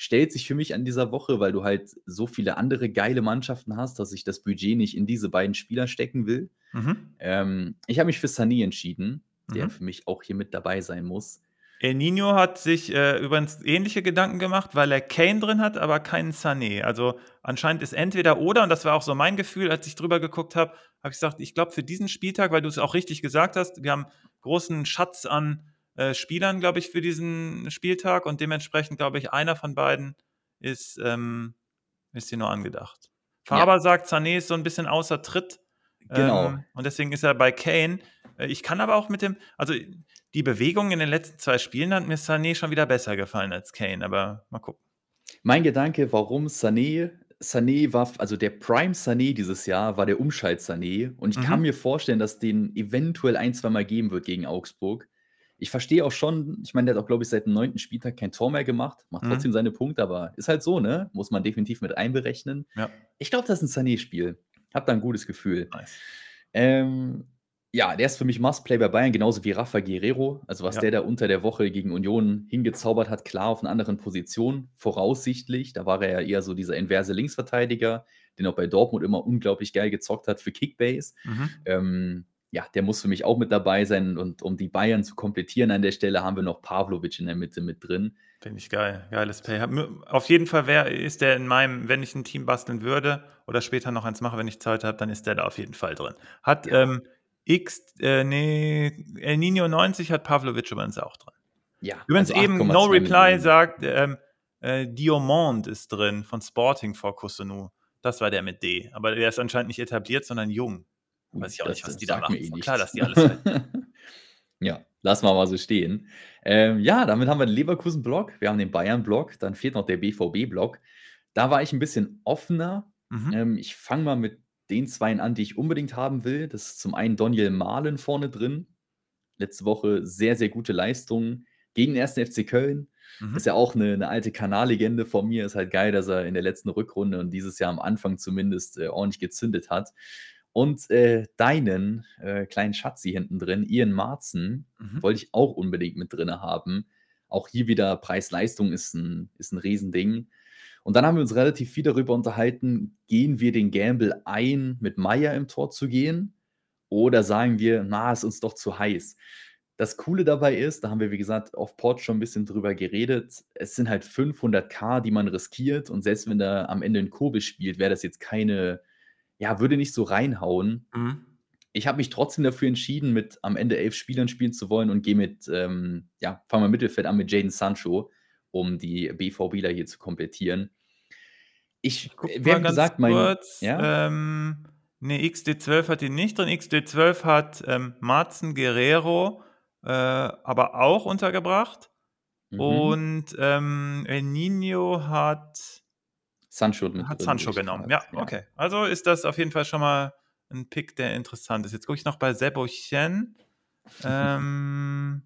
B: stellt sich für mich an dieser Woche, weil du halt so viele andere geile Mannschaften hast, dass ich das Budget nicht in diese beiden Spieler stecken will. Mhm. Ähm, ich habe mich für Sané entschieden der mhm. für mich auch hier mit dabei sein muss.
A: El Nino hat sich äh, übrigens ähnliche Gedanken gemacht, weil er Kane drin hat, aber keinen Sané. Also anscheinend ist entweder oder, und das war auch so mein Gefühl, als ich drüber geguckt habe, habe ich gesagt, ich glaube für diesen Spieltag, weil du es auch richtig gesagt hast, wir haben großen Schatz an äh, Spielern, glaube ich, für diesen Spieltag und dementsprechend glaube ich, einer von beiden ist, ähm, ist hier nur angedacht. Faber ja. sagt, Sané ist so ein bisschen außer Tritt. Genau. Ähm, und deswegen ist er bei Kane. Äh, ich kann aber auch mit dem, also die Bewegung in den letzten zwei Spielen hat mir Sané schon wieder besser gefallen als Kane, aber mal gucken.
B: Mein Gedanke, warum Sané, Sané war, also der Prime Sané dieses Jahr war der Umschalt Sané und ich mhm. kann mir vorstellen, dass den eventuell ein, zwei Mal geben wird gegen Augsburg. Ich verstehe auch schon, ich meine, der hat auch, glaube ich, seit dem neunten Spieltag kein Tor mehr gemacht, macht mhm. trotzdem seine Punkte, aber ist halt so, ne? Muss man definitiv mit einberechnen. Ja. Ich glaube, das ist ein Sané-Spiel. Hab da ein gutes Gefühl. Nice. Ähm, ja, der ist für mich Must-Play bei Bayern, genauso wie Rafa Guerrero. Also, was ja. der da unter der Woche gegen Union hingezaubert hat, klar auf einer anderen Position, voraussichtlich. Da war er ja eher so dieser inverse Linksverteidiger, den auch bei Dortmund immer unglaublich geil gezockt hat für Kickbase. Mhm. Ähm, ja, der muss für mich auch mit dabei sein. Und um die Bayern zu komplettieren an der Stelle, haben wir noch Pavlovic in der Mitte mit drin.
A: Finde ich geil. Geiles Pay. Auf jeden Fall wär, ist der in meinem, wenn ich ein Team basteln würde oder später noch eins mache, wenn ich Zeit habe, dann ist der da auf jeden Fall drin. Hat ja. ähm, X, äh, nee, El Nino 90 hat Pavlovic übrigens auch drin. Ja. Übrigens also eben No Reply sagt, ähm, äh, Diomond ist drin von Sporting vor Cotonou. Das war der mit D. Aber der ist anscheinend nicht etabliert, sondern jung. Weiß ich auch das, nicht, was die da machen. Eh Klar, dass die alles (laughs)
B: Ja, lassen wir mal so stehen. Ähm, ja, damit haben wir den Leverkusen-Block, wir haben den Bayern-Block, dann fehlt noch der BVB-Block. Da war ich ein bisschen offener. Mhm. Ähm, ich fange mal mit den zwei an, die ich unbedingt haben will. Das ist zum einen Daniel Mahlen vorne drin. Letzte Woche sehr, sehr gute Leistungen gegen den 1. FC Köln. Mhm. Ist ja auch eine, eine alte Kanallegende von mir. Ist halt geil, dass er in der letzten Rückrunde und dieses Jahr am Anfang zumindest äh, ordentlich gezündet hat. Und äh, deinen äh, kleinen Schatzi hinten drin, Ian Marzen, mhm. wollte ich auch unbedingt mit drin haben. Auch hier wieder Preis-Leistung ist ein, ist ein Riesending. Und dann haben wir uns relativ viel darüber unterhalten, gehen wir den Gamble ein, mit Meier im Tor zu gehen? Oder sagen wir, na, ist uns doch zu heiß. Das Coole dabei ist, da haben wir, wie gesagt, auf Port schon ein bisschen drüber geredet, es sind halt 500k, die man riskiert. Und selbst wenn da am Ende ein Kobe spielt, wäre das jetzt keine, ja, würde nicht so reinhauen. Mhm. Ich habe mich trotzdem dafür entschieden, mit am Ende elf Spielern spielen zu wollen und gehe mit, ähm, ja, fangen wir Mittelfeld an mit Jaden Sancho um die BVBler hier zu komplettieren.
A: Ich, wir haben gesagt, mein. Kurz, ja? ähm, ne, XD12 hat ihn nicht drin. XD12 hat ähm, Marzen Guerrero äh, aber auch untergebracht. Mhm. Und ähm, El Nino hat.
B: Sancho, mit
A: hat Sancho genommen. Ja, ja, okay. Also ist das auf jeden Fall schon mal ein Pick, der interessant ist. Jetzt gucke ich noch bei Sebochen. ähm,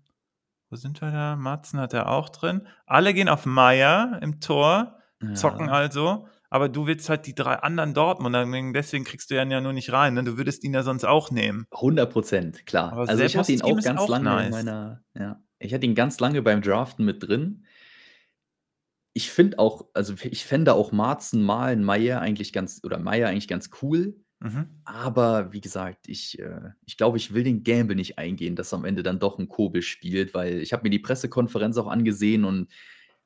A: wo sind wir da? Matzen hat er auch drin. Alle gehen auf Meier im Tor, zocken ja. also. Aber du willst halt die drei anderen Dortmunder, deswegen kriegst du ihn ja nur nicht rein. Ne? Du würdest ihn ja sonst auch nehmen.
B: 100 Prozent, klar. Aber also ich hatte ihn auch ganz auch lange nice. in meiner, ja, ich hatte ihn ganz lange beim Draften mit drin. Ich finde auch, also ich fände auch Marzen, Malen, Meier eigentlich ganz, oder Meier eigentlich ganz cool. Mhm. Aber wie gesagt, ich, äh, ich glaube, ich will den Gamble nicht eingehen, dass am Ende dann doch ein Kobel spielt, weil ich habe mir die Pressekonferenz auch angesehen und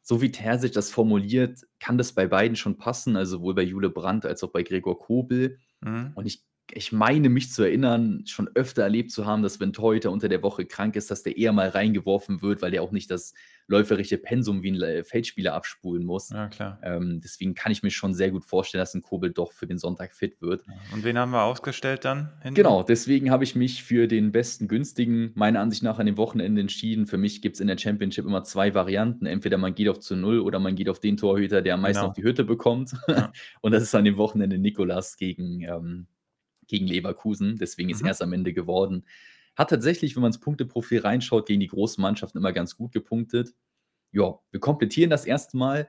B: so wie Terzic das formuliert, kann das bei beiden schon passen, also sowohl bei Jule Brandt als auch bei Gregor Kobel. Mhm. Und ich ich meine mich zu erinnern, schon öfter erlebt zu haben, dass wenn Torhüter unter der Woche krank ist, dass der eher mal reingeworfen wird, weil der auch nicht das läuferische Pensum wie ein Feldspieler abspulen muss.
A: Ja, klar.
B: Ähm, deswegen kann ich mir schon sehr gut vorstellen, dass ein Kobel doch für den Sonntag fit wird.
A: Und wen haben wir ausgestellt dann?
B: Hinten? Genau, deswegen habe ich mich für den besten günstigen, meiner Ansicht nach, an dem Wochenende entschieden. Für mich gibt es in der Championship immer zwei Varianten. Entweder man geht auf zu Null oder man geht auf den Torhüter, der am meisten genau. auf die Hütte bekommt. Ja. (laughs) Und das ist an dem Wochenende Nikolas gegen, ähm, gegen Leverkusen. Deswegen ist mhm. er es am Ende geworden. Hat tatsächlich, wenn man ins Punkteprofil reinschaut, gegen die großen Mannschaften immer ganz gut gepunktet. Ja, wir komplettieren das erste Mal.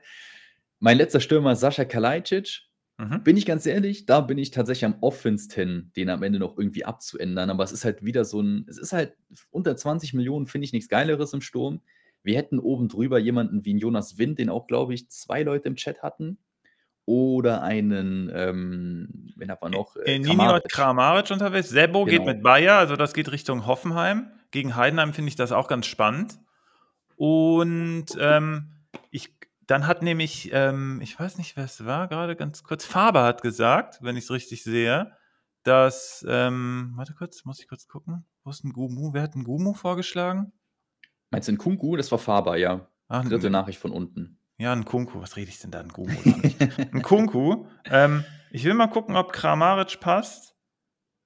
B: Mein letzter Stürmer Sascha Kalajdzic. Mhm. Bin ich ganz ehrlich, da bin ich tatsächlich am Offense-10, den am Ende noch irgendwie abzuändern. Aber es ist halt wieder so ein, es ist halt unter 20 Millionen, finde ich nichts Geileres im Sturm. Wir hätten oben drüber jemanden wie Jonas Wind, den auch, glaube ich, zwei Leute im Chat hatten oder einen, ähm, wen hat man noch?
A: Äh, Nini Kramaric. Kramaric unterwegs. Sebo genau. geht mit Bayer, also das geht Richtung Hoffenheim. Gegen Heidenheim finde ich das auch ganz spannend. Und ähm, ich, dann hat nämlich, ähm, ich weiß nicht, wer es war, gerade ganz kurz, Faber hat gesagt, wenn ich es richtig sehe, dass, ähm, warte kurz, muss ich kurz gucken, wo ist ein Gumu? Wer hat ein Gumu vorgeschlagen?
B: Meinst du ein Kunku? Das war Faber, ja. Ach, Dritte Nachricht von unten.
A: Ja, ein Kunku. Was rede ich denn da? Ein Gumu Ein (laughs) Kunku. Ähm, ich will mal gucken, ob Kramaric passt,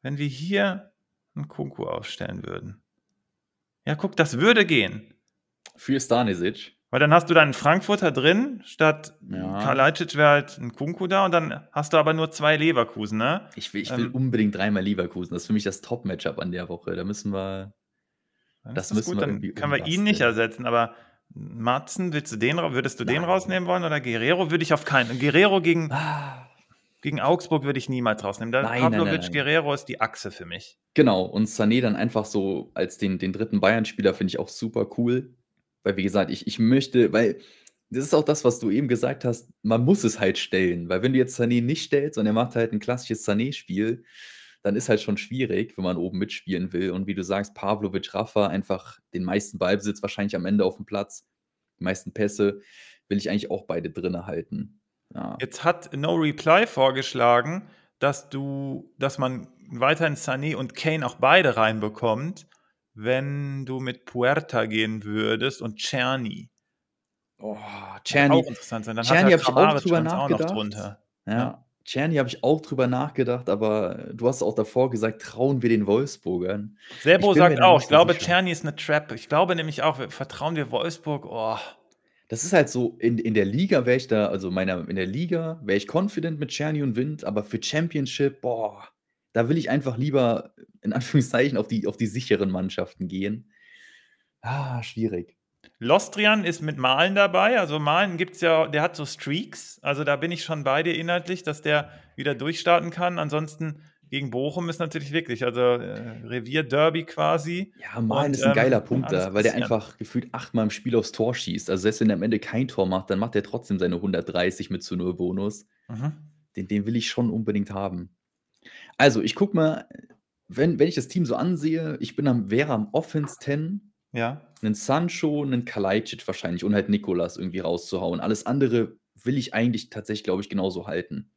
A: wenn wir hier einen Kunku aufstellen würden. Ja, guck, das würde gehen.
B: Für Stanisic.
A: Weil dann hast du deinen Frankfurter drin, statt ja. Kalajdzic wäre halt ein Kunku da und dann hast du aber nur zwei Leverkusen, ne?
B: Ich will, ich will ähm, unbedingt dreimal Leverkusen. Das ist für mich das Top-Matchup an der Woche. Da müssen wir.
A: Das, das müssen gut, wir. Dann können wir ihn nicht ersetzen, aber Matzen, willst du den, würdest du Nein. den rausnehmen wollen oder Guerrero würde ich auf keinen. Guerrero gegen, ah. Gegen Augsburg würde ich niemals rausnehmen. Da nein, Pavlovic nein, Guerrero ist die Achse für mich.
B: Genau, und Sané dann einfach so als den, den dritten Bayern-Spieler finde ich auch super cool. Weil, wie gesagt, ich, ich möchte, weil das ist auch das, was du eben gesagt hast, man muss es halt stellen. Weil wenn du jetzt Sané nicht stellst und er macht halt ein klassisches Sané-Spiel, dann ist halt schon schwierig, wenn man oben mitspielen will. Und wie du sagst, Pavlovic, Rafa, einfach den meisten Ballbesitz wahrscheinlich am Ende auf dem Platz, die meisten Pässe, will ich eigentlich auch beide drinne halten.
A: Ja. Jetzt hat No Reply vorgeschlagen, dass du, dass man weiterhin Sané und Kane auch beide reinbekommt, wenn du mit Puerta gehen würdest und Czerny.
B: Oh, Czerny. Auch interessant sein. Dann Czerny habe ich auch drüber nachgedacht. Auch ja. ja. Czerny habe ich auch drüber nachgedacht, aber du hast auch davor gesagt, trauen wir den Wolfsburgern.
A: Serbo sagt auch, ich glaube, Czerny ist eine Trap. Ich glaube nämlich auch, vertrauen wir Wolfsburg, oh.
B: Das ist halt so, in, in der Liga wäre ich da, also meiner, in der Liga wäre ich confident mit Czerny und Wind, aber für Championship, boah, da will ich einfach lieber, in Anführungszeichen, auf die, auf die sicheren Mannschaften gehen. Ah, schwierig.
A: Lostrian ist mit Malen dabei. Also Malen gibt es ja, der hat so Streaks. Also da bin ich schon bei dir inhaltlich, dass der wieder durchstarten kann. Ansonsten gegen Bochum ist natürlich wirklich, also äh, Revier-Derby quasi.
B: Ja, Malen ist ein ähm, geiler Punkt da, weil der einfach gefühlt achtmal im Spiel aufs Tor schießt. Also selbst wenn er am Ende kein Tor macht, dann macht er trotzdem seine 130 mit zu 0 Bonus. Mhm. Den, den will ich schon unbedingt haben. Also, ich gucke mal, wenn, wenn ich das Team so ansehe, ich bin am, wäre am Offense 10
A: ja.
B: Einen Sancho, einen Kalajdzic wahrscheinlich und halt Nikolas irgendwie rauszuhauen. Alles andere will ich eigentlich tatsächlich, glaube ich, genauso halten.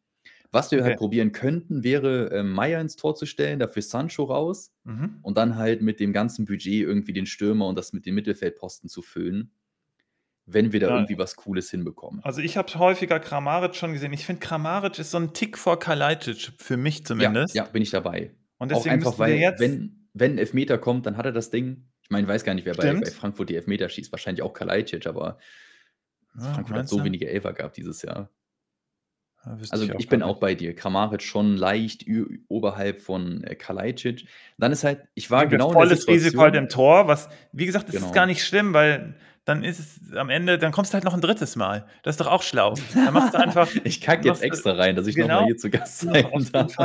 B: Was wir halt probieren könnten, wäre, äh, Meier ins Tor zu stellen, dafür Sancho raus Mhm. und dann halt mit dem ganzen Budget irgendwie den Stürmer und das mit den Mittelfeldposten zu füllen, wenn wir da Ja. irgendwie was Cooles hinbekommen.
A: Also ich habe häufiger Kramaric schon gesehen. Ich finde, Kramaric ist so ein Tick vor Kalajdzic, für mich
B: Ja,
A: zumindest.
B: ja, bin ich dabei. Und Auch deswegen einfach, weil, jetzt wenn, wenn ein Elfmeter kommt, dann hat er das Ding. Ich meine, ich weiß gar nicht, wer bei, bei Frankfurt die Elfmeter schießt. Wahrscheinlich auch Kalajdzic, aber ja, Frankfurt hat so wenige Elfer gehabt dieses Jahr. Ja, also ich, ich bin auch bei dir. Kramaric schon leicht oberhalb von äh, Kalajdzic. Dann ist halt, ich war genau
A: volles Risiko halt im Tor, was, wie gesagt, das genau. ist gar nicht schlimm, weil dann ist es am Ende, dann kommst du halt noch ein drittes Mal. Das ist doch auch schlau. Dann machst du (laughs) einfach.
B: ich kacke jetzt extra rein, dass ich genau, nochmal hier zu Gast sein darf.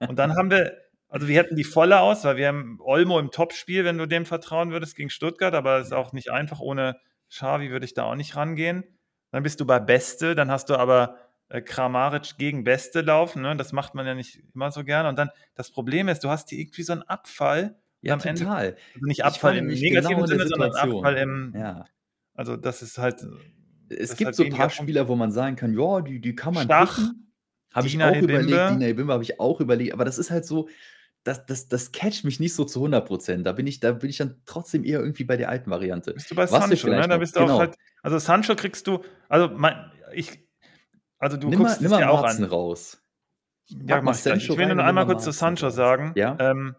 A: Und dann haben wir also wir hätten die volle aus, weil wir haben Olmo im Topspiel, wenn du dem vertrauen würdest gegen Stuttgart, aber es ist auch nicht einfach. Ohne Xavi würde ich da auch nicht rangehen. Dann bist du bei Beste, dann hast du aber Kramaric gegen Beste laufen. Ne? Das macht man ja nicht immer so gerne. Und dann das Problem ist, du hast hier irgendwie so einen Abfall.
B: Ja, total. Ende,
A: also nicht Abfall im negativen genau Sinne, sondern Abfall im. Ja. Also das ist halt.
B: Es gibt halt so ein paar Spieler, wo man sagen kann, ja, die, die kann man.
A: Stach.
B: Habe ich auch Ebimbe. überlegt, Dina Ebimbe habe ich auch überlegt, aber das ist halt so, das, das, das catcht mich nicht so zu 100 Prozent. Da bin ich, da bin ich dann trotzdem eher irgendwie bei der alten Variante.
A: Bist du bei Was Sancho, ne? Da bist du genau. auch halt, also Sancho kriegst du, also mein, ich, also du
B: nimm guckst mal, es dir auch an. raus.
A: Ja, mach ich, ich will nur einmal kurz zu Sancho sagen.
B: Ja. Ähm,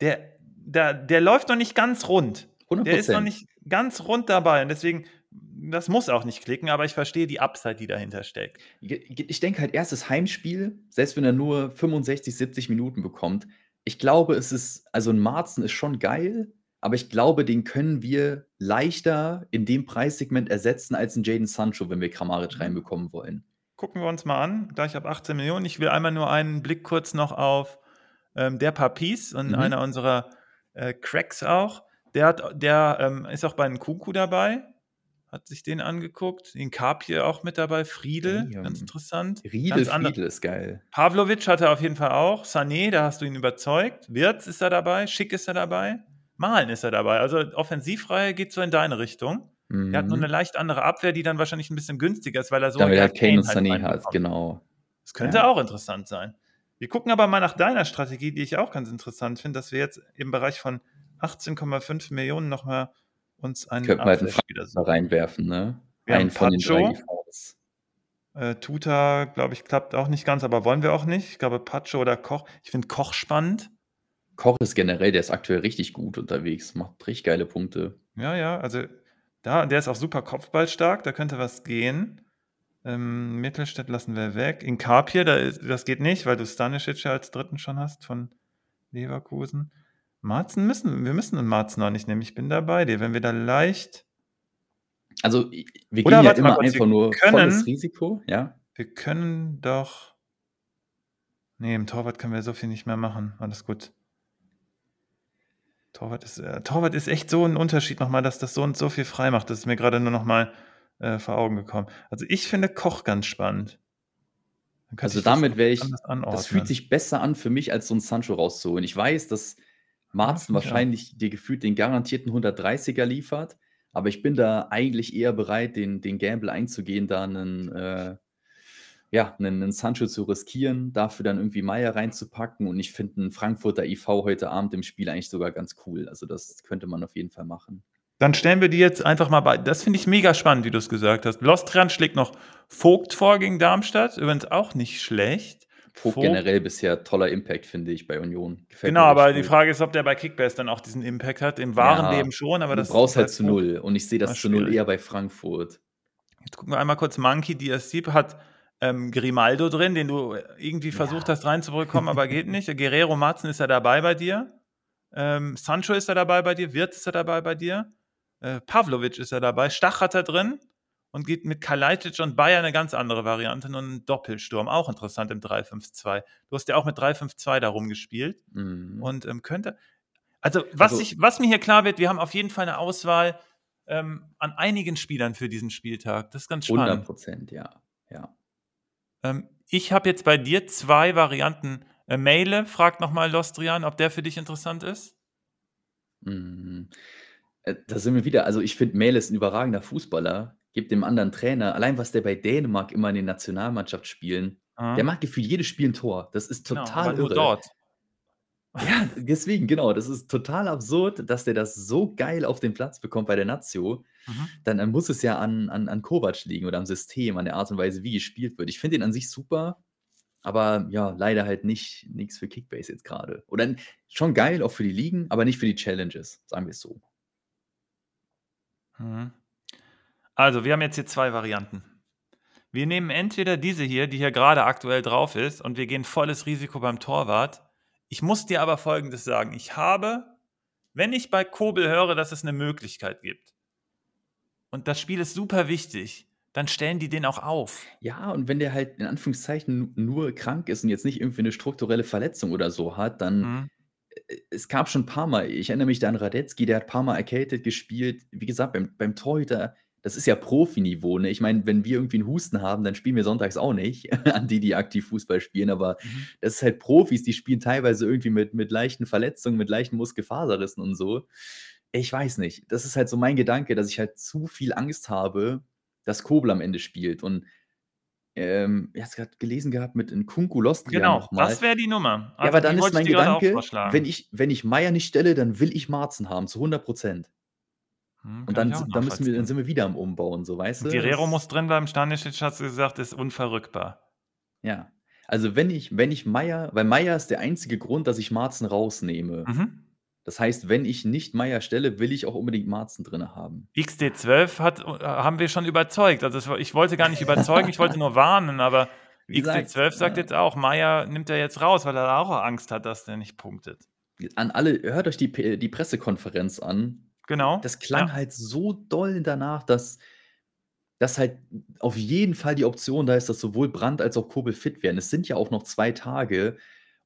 A: der, der, der läuft noch nicht ganz rund. 100%. Der ist noch nicht ganz rund dabei und deswegen das muss auch nicht klicken, aber ich verstehe die Upside, die dahinter steckt.
B: Ich denke halt, erstes Heimspiel, selbst wenn er nur 65, 70 Minuten bekommt, ich glaube, es ist, also ein Marzen ist schon geil, aber ich glaube, den können wir leichter in dem Preissegment ersetzen als ein Jaden Sancho, wenn wir Kramaric mhm. reinbekommen wollen.
A: Gucken wir uns mal an, gleich ab 18 Millionen. Ich will einmal nur einen Blick kurz noch auf ähm, der Papis und mhm. einer unserer äh, Cracks auch. Der, hat, der ähm, ist auch bei einem Kuku dabei hat sich den angeguckt. Den Kapje auch mit dabei. Friedel, Damn. ganz interessant.
B: Riedel, ganz Friedel ist geil.
A: Pavlovic hat er auf jeden Fall auch. Sané, da hast du ihn überzeugt. Wirtz ist er dabei. Schick ist er dabei. Malen ist er dabei. Also Offensivreihe geht so in deine Richtung. Mhm. Er hat nur mhm. eine leicht andere Abwehr, die dann wahrscheinlich ein bisschen günstiger ist, weil er so.
B: Damit er Kane und halt Sané hat, genau.
A: Das könnte ja. auch interessant sein. Wir gucken aber mal nach deiner Strategie, die ich auch ganz interessant finde, dass wir jetzt im Bereich von 18,5 Millionen nochmal uns einen
B: Könnten wir halt einen reinwerfen, ne?
A: Wir Einen von den drei Pacho. Äh, Tuta, glaube ich, klappt auch nicht ganz, aber wollen wir auch nicht. Ich glaube, Pacho oder Koch. Ich finde Koch spannend.
B: Koch ist generell, der ist aktuell richtig gut unterwegs, macht richtig geile Punkte.
A: Ja, ja, also da, der ist auch super kopfballstark, da könnte was gehen. Ähm, Mittelstädt lassen wir weg. In Kapje, da das geht nicht, weil du Stanisic ja als dritten schon hast von Leverkusen. Marzen müssen wir müssen einen Marzen noch nicht nehmen. Ich bin dabei dir. Wenn wir da leicht
B: Also, wir gehen ja immer kurz, einfach nur können volles Risiko, ja?
A: wir können doch Ne, im Torwart können wir so viel nicht mehr machen. Alles gut. Torwart ist äh, Torwart ist echt so ein Unterschied nochmal, dass das so und so viel frei macht. Das ist mir gerade nur nochmal äh, vor Augen gekommen. Also, ich finde Koch ganz spannend.
B: Also, damit wäre ich das fühlt sich besser an für mich, als so 'n Sancho rauszuholen. Ich weiß, dass Marzen wahrscheinlich dir gefühlt den garantierten 130er liefert. Aber ich bin da eigentlich eher bereit, den, den Gamble einzugehen, da einen, äh, ja, einen, einen Sancho zu riskieren, dafür dann irgendwie Meier reinzupacken. Und ich finde einen Frankfurter IV heute Abend im Spiel eigentlich sogar ganz cool. Also das könnte man auf jeden Fall machen.
A: Dann stellen wir die jetzt einfach mal bei. Das finde ich mega spannend, wie du es gesagt hast. Lostrian schlägt noch Vogt vor gegen Darmstadt. Übrigens auch nicht schlecht.
B: Vogt, Vogt generell bisher toller Impact, finde ich, bei Union.
A: Gefällt genau, aber die Frage ist, ob der bei Kickbase dann auch diesen Impact hat. Im wahren ja, Leben schon, aber das
B: Du brauchst halt zu null. Und ich sehe das zu null eher bei Frankfurt.
A: Jetzt gucken wir einmal kurz. Monkey DSC hat ähm, Grimaldo drin, den du irgendwie versucht ja. hast reinzubekommen, aber geht (laughs) nicht. Guerrero Marzen ist ja dabei bei dir. Ähm, Sancho ist er dabei bei dir. Wirtz ist er dabei bei dir. Äh, Pavlovic ist er dabei. Stach hat er drin und geht mit Kalajdzic und Bayern eine ganz andere Variante, nur einen Doppelsturm. Auch interessant im 3-5-2. Du hast ja auch mit 3-5-2 da rumgespielt mhm. und ähm, könnte. Also was, also, ich, was mir hier klar wird, wir haben auf jeden Fall eine Auswahl ähm, an einigen Spielern für diesen Spieltag. Das ist ganz spannend. 100
B: Prozent, ja. ja.
A: Ähm, ich habe jetzt bei dir zwei Varianten. Äh, Maile fragt nochmal Lostrian, ob der für dich interessant ist.
B: Mhm. Äh, da sind wir wieder. Also ich finde, Mail ist ein überragender Fußballer gibt dem anderen Trainer, allein was der bei Dänemark immer in den Nationalmannschaft spielen, mhm. der macht gefühlt jedes Spiel ein Tor. Das ist genau, total genau, irre. dort. Ja, deswegen, genau, das ist total absurd, dass der das so geil auf den Platz bekommt bei der Nazio. Mhm. Dann, dann, muss es ja an, an, an Kovac liegen oder am System, an der Art und Weise, wie gespielt wird. Ich finde ihn an sich super, aber ja, leider halt nicht nichts für Kickbase jetzt gerade. Oder schon geil, auch für die Ligen, aber nicht für die Challenges, sagen wir es so.
A: Mhm. Also, wir haben jetzt hier zwei Varianten. Wir nehmen entweder diese hier, die hier gerade aktuell drauf ist, und wir gehen volles Risiko beim Torwart. Ich muss dir aber Folgendes sagen. Ich habe, wenn ich bei Kobel höre, dass es eine Möglichkeit gibt, und das Spiel ist super wichtig, dann stellen die den auch auf.
B: Ja, und wenn der halt in Anführungszeichen nur krank ist und jetzt nicht irgendwie eine strukturelle Verletzung oder so hat, dann mhm. Äh, es gab schon ein paar Mal, ich erinnere mich da an Radetzky, der hat ein paar Mal erkältet gespielt. Wie gesagt, beim, beim Torhüter, das ist ja Profiniveau, ne? Ich meine, wenn wir irgendwie einen Husten haben, dann spielen wir sonntags auch nicht (laughs) an die, die aktiv Fußball spielen, aber mhm. das ist halt Profis, die spielen teilweise irgendwie mit, mit leichten Verletzungen, mit leichten Muskelfaserrissen und so. Ich weiß nicht. Das ist halt so mein Gedanke, dass ich halt zu viel Angst habe, dass Kobel am Ende spielt und ähm, ich habe gerade gelesen gehabt mit Nkunku Lostria
A: Genau,
B: nochmal.
A: das wäre die Nummer.
B: Also ja, aber dann ist mein Gedanke, wenn
A: ich,
B: wenn ich Meier nicht stelle, dann will ich Marzen haben, zu 100 Prozent. Hm, und dann, dann, müssen wir, dann sind wir wieder am Umbauen, so weißt du?
A: Guerrero muss drin bleiben, Stanisic hat gesagt, ist unverrückbar.
B: Ja. Also wenn ich, wenn ich Meier, weil Meier ist der einzige Grund, dass ich Marzen rausnehme. Mhm. Das heißt, wenn ich nicht Meier stelle, will ich auch unbedingt Marzen drin haben.
A: XD12 hat, äh, haben wir schon überzeugt. Also ich wollte gar nicht überzeugen, ich wollte nur warnen, aber (laughs) XD12 sagt ja. jetzt auch, Meier nimmt er jetzt raus, weil er auch Angst hat, dass der nicht punktet.
B: An alle, hört euch die, die Pressekonferenz an.
A: Genau.
B: Das klang ja. halt so doll danach, dass, dass halt auf jeden Fall die Option da ist, dass sowohl Brand als auch Kobel fit werden. Es sind ja auch noch zwei Tage.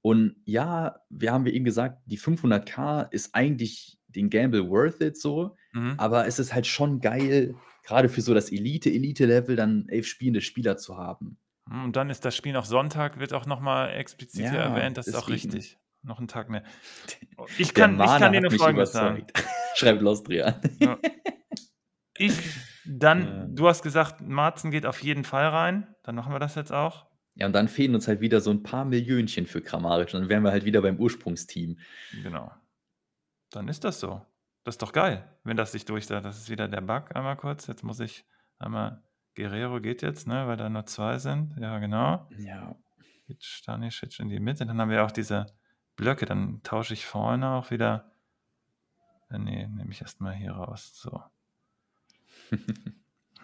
B: Und ja, wir haben eben gesagt, die 500k ist eigentlich den Gamble worth it so, mhm. aber es ist halt schon geil, gerade für so das Elite-Elite-Level dann elf spielende Spieler zu haben.
A: Hm, und dann ist das Spiel noch Sonntag, wird auch nochmal explizit ja, erwähnt, das deswegen. ist auch richtig. Noch einen Tag mehr. (laughs)
B: Ich kann, ich kann dir nur Folgendes sagen. Schreibt Lostria. Ja. (laughs)
A: Ich, dann, ja. du hast gesagt, Marzen geht auf jeden Fall rein. Dann machen wir das jetzt auch.
B: Ja, und dann fehlen uns halt wieder so ein paar Millionchen für Kramaric. Und dann wären wir halt wieder beim Ursprungsteam.
A: Genau. Dann ist das so. Das ist doch geil, wenn das sich durchsetzt. Das ist wieder der Bug. Einmal kurz. Jetzt muss ich einmal. Guerrero geht jetzt, ne, weil da nur zwei sind. Ja, genau.
B: Ja.
A: Jetzt Stanisic in die Mitte. Dann haben wir auch diese Blöcke. Dann tausche ich vorne auch wieder. Äh, nee, nehme ich erstmal hier raus. So.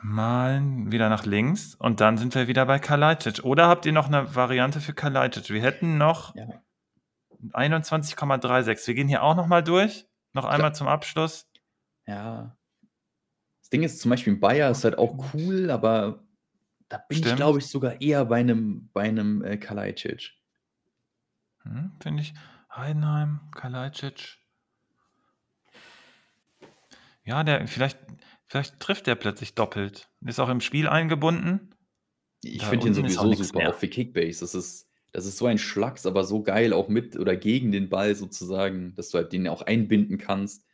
A: Malen wieder nach links und dann sind wir wieder bei Kalajdzic. Oder habt ihr noch eine Variante für Kalajdzic? Wir hätten noch ja. 21,36. Wir gehen hier auch noch mal durch. Noch einmal zum Abschluss.
B: Ja. Das Ding ist zum Beispiel in Bayer ist halt auch cool, aber da bin Stimmt. ich, glaube ich, sogar eher bei einem, bei einem äh, Kalajdzic.
A: Hm, Finde ich. Heidenheim, Kalajdzic. Ja, der vielleicht Vielleicht trifft er plötzlich doppelt. Ist auch im Spiel eingebunden.
B: Ich finde ihn sowieso super, mehr. auch für Kickbase. Das ist, das ist so ein Schlags, aber so geil, auch mit oder gegen den Ball sozusagen, dass du halt den auch einbinden kannst.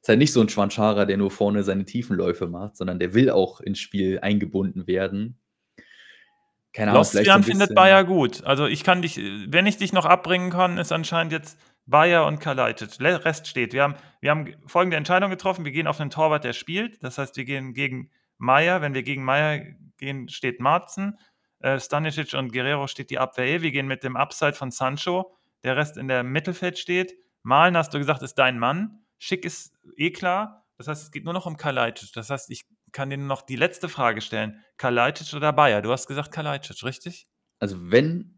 B: Ist halt nicht so ein Schwanschara, der nur vorne seine Tiefenläufe macht, sondern der will auch ins Spiel eingebunden werden.
A: Keine Ahnung, Lostian so findet Bayer gut. Also ich kann dich, wenn ich dich noch abbringen kann, ist anscheinend jetzt Bayer und Kalajdzic. Rest steht. Wir haben, wir haben folgende Entscheidung getroffen. Wir gehen auf einen Torwart, der spielt. Das heißt, wir gehen gegen Meier. Wenn wir gegen Meier gehen, steht Marzen. Äh, Stanisic und Guerrero steht die Abwehr. Eh. Wir gehen mit dem Upside von Sancho. Der Rest in der Mittelfeld steht. Malen, hast du gesagt, ist dein Mann. Schick ist eh klar. Das heißt, es geht nur noch um Kalajdzic. Das heißt, ich kann dir noch die letzte Frage stellen. Kalajdzic oder Bayer? Du hast gesagt Kalajdzic, richtig?
B: Also wenn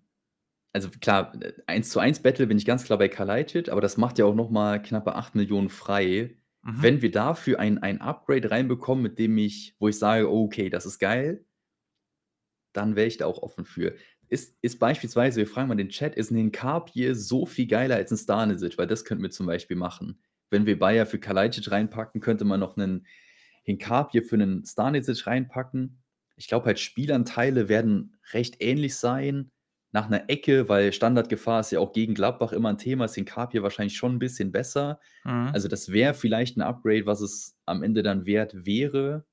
B: also klar, 1 zu 1 Battle bin ich ganz klar bei Kalajdzic, aber das macht ja auch noch mal knappe 8 Millionen frei. Mhm. Wenn wir dafür ein, ein Upgrade reinbekommen, mit dem ich, wo ich sage, oh, okay, das ist geil, dann wäre ich da auch offen für. Ist, ist beispielsweise, wir fragen mal den Chat, ist ein Hinkapje so viel geiler als ein Stanisic? Weil das könnten wir zum Beispiel machen. Wenn wir Bayer für Kalajdzic reinpacken, könnte man noch einen Hinkapje für einen Stanisic reinpacken. Ich glaube halt, Spielanteile werden recht ähnlich sein nach einer Ecke, weil Standardgefahr ist ja auch gegen Gladbach immer ein Thema, ist den Carp hier wahrscheinlich schon ein bisschen besser. Mhm. Also das wäre vielleicht ein Upgrade, was es am Ende dann wert wäre.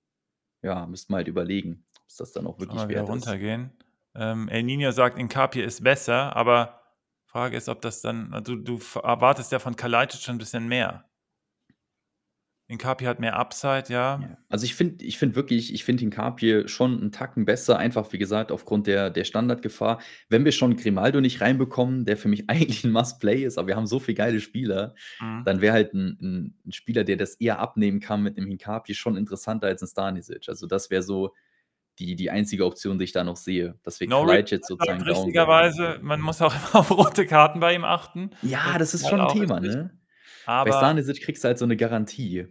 B: Ja, müsste man halt überlegen, ob es das dann auch wirklich wert
A: ist. runtergehen. Ähm, El Nino sagt, Incapie ist besser, aber Frage ist, ob das dann, also du erwartest ja von Kalajdzic schon ein bisschen mehr. Inkapi hat mehr Upside, ja. Ja.
B: Also ich finde ich finde wirklich ich finde Hincapié schon einen Tacken besser, einfach wie gesagt aufgrund der der Standardgefahr. Wenn wir schon Grimaldo nicht reinbekommen, der für mich (laughs) eigentlich ein Must-Play ist, aber wir haben so viele geile Spieler, Mhm. dann wäre halt ein 'n 'n Spieler, der das eher abnehmen kann mit 'nem Hincapié schon interessanter als ein Stanisic. Also das wäre so die die einzige Option, die ich da noch sehe, dass wir
A: No jetzt sozusagen richtigerweise, man muss auch immer (laughs) auf rote Karten bei ihm achten.
B: Ja, das ist halt schon ein Thema, ne? Bei Stanisic kriegst du halt so eine Garantie.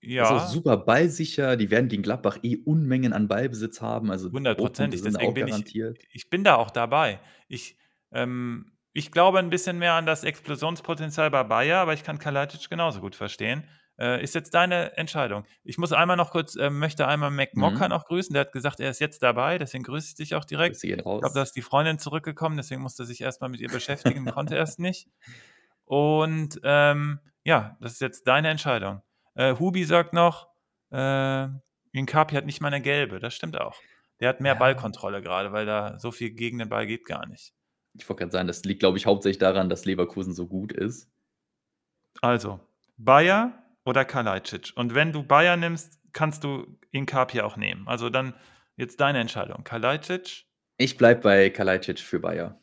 B: Ja. Auch super ballsicher. Die werden gegen Gladbach eh Unmengen an Ballbesitz haben. Also
A: hundertprozentig. Deswegen bin ich, ich bin da auch dabei. Ich, ähm, ich glaube ein bisschen mehr an das Explosionspotenzial bei Bayer, aber ich kann Kalajdzic genauso gut verstehen. Äh, ist jetzt deine Entscheidung. Ich muss einmal noch kurz, äh, möchte einmal Mac mhm. Mocker noch grüßen. Der hat gesagt, er ist jetzt dabei, deswegen grüße ich dich auch direkt. Ich glaube, da ist die Freundin zurückgekommen, deswegen musste er sich erstmal mit ihr beschäftigen, konnte erst nicht. (laughs) Und ähm, ja, das ist jetzt deine Entscheidung. Äh, Hubi sagt noch, äh, Inkapi hat nicht mal eine gelbe. Das stimmt auch. Der hat mehr ja. Ballkontrolle gerade, weil da so viel gegen den Ball geht gar nicht.
B: Ich wollte gerade sagen, das liegt, glaube ich, hauptsächlich daran, dass Leverkusen so gut ist.
A: Also, Bayer oder Kalajdzic. Und wenn du Bayer nimmst, kannst du Inkapia auch nehmen. Also dann jetzt deine Entscheidung. Kalajdzic?
B: Ich bleibe bei Kalajdzic für Bayer.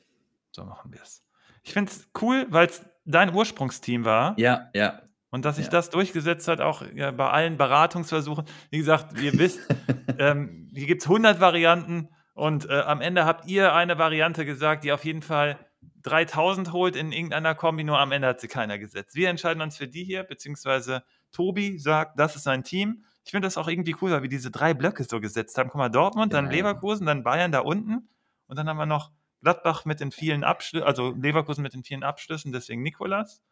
A: So machen wir es. Ich finde es cool, weil es dein Ursprungsteam war.
B: Ja, ja.
A: Und dass sich ja. das durchgesetzt hat, auch ja, bei allen Beratungsversuchen. Wie gesagt, ihr wisst, (laughs) ähm, hier gibt es 100 Varianten und äh, am Ende habt ihr eine Variante gesagt, die auf jeden Fall 3000 holt in irgendeiner Kombi, nur am Ende hat sie keiner gesetzt. Wir entscheiden uns für die hier, beziehungsweise Tobi sagt, das ist sein Team. Ich finde das auch irgendwie cool, weil wir diese drei Blöcke so gesetzt haben. Guck mal, Dortmund, ja. dann Leverkusen, dann Bayern da unten und dann haben wir noch Gladbach mit den vielen Abschlüssen, also Leverkusen mit den vielen Abschlüssen, deswegen Nikolas.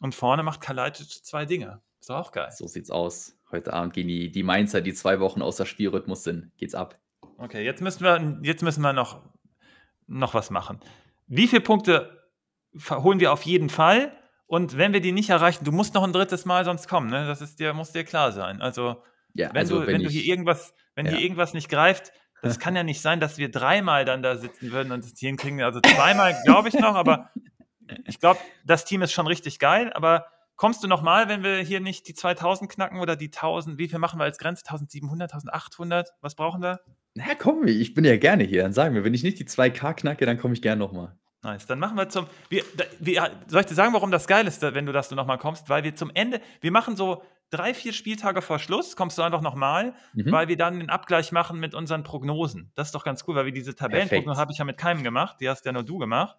A: Und vorne macht Kalajdzic zwei Dinge. Ist doch auch geil.
B: So sieht's aus. Heute Abend gehen die, die Mainzer, die zwei Wochen außer Spielrhythmus sind. Geht's ab.
A: Okay, jetzt müssen wir, jetzt müssen wir noch, noch was machen. Wie viele Punkte holen wir auf jeden Fall? Und wenn wir die nicht erreichen, du musst noch ein drittes Mal sonst kommen, ne? Das ist dir, muss dir klar sein. Also, ja, wenn, also du, wenn, wenn du hier irgendwas, wenn ja. hier irgendwas nicht greift, das (laughs) kann ja nicht sein, dass wir dreimal dann da sitzen würden und das hinkriegen. Also zweimal glaube ich noch, aber ich glaube, das Team ist schon richtig geil. Aber kommst du nochmal, wenn wir hier nicht die 2000 knacken oder die 1000? Wie viel machen wir als Grenze? 1700, 1800? Was brauchen wir?
B: Na komm, ich bin ja gerne hier. Dann sagen wir, wenn ich nicht die 2K knacke, dann komme ich gerne nochmal.
A: Nice. Dann machen wir zum. Wir, wir, soll ich dir sagen, warum das geil ist, wenn du das du nochmal kommst? Weil wir zum Ende, wir machen so drei, vier Spieltage vor Schluss, kommst du einfach nochmal, mhm. weil wir dann den Abgleich machen mit unseren Prognosen. Das ist doch ganz cool, weil wir diese Tabellenprognose habe ich ja mit keinem gemacht, die hast ja nur du gemacht.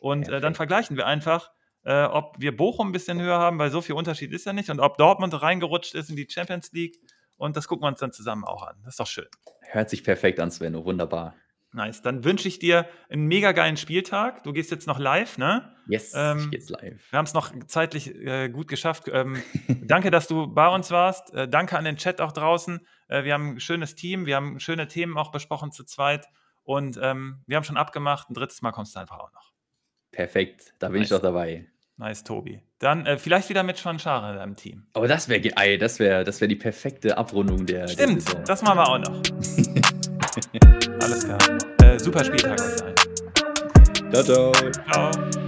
A: Und äh, dann vergleichen wir einfach, äh, ob wir Bochum ein bisschen höher haben, weil so viel Unterschied ist ja nicht, und ob Dortmund reingerutscht ist in die Champions League. Und das gucken wir uns dann zusammen auch an. Das ist doch schön.
B: Hört sich perfekt an, Sven. Wunderbar.
A: Nice. Dann wünsche ich dir einen mega geilen Spieltag. Du gehst jetzt noch live, ne?
B: Yes, ähm, ich gehe live.
A: Wir haben es noch zeitlich äh, gut geschafft. Ähm, (laughs) danke, dass du bei uns warst. Äh, danke an den Chat auch draußen. Äh, wir haben ein schönes Team. Wir haben schöne Themen auch besprochen zu zweit. Und ähm, wir haben schon abgemacht. Ein drittes Mal kommst du einfach auch noch.
B: Perfekt. Da bin nice. ich doch dabei.
A: Nice, Tobi. Dann äh, vielleicht wieder mit Schwanschare in deinem Team.
B: Aber das wäre das wäre das wär die perfekte Abrundung der.
A: Stimmt, der das machen wir auch noch. (laughs) (laughs) Alles klar. Äh, super Spieltag euch allen.
B: Ciao, ciao. Ciao.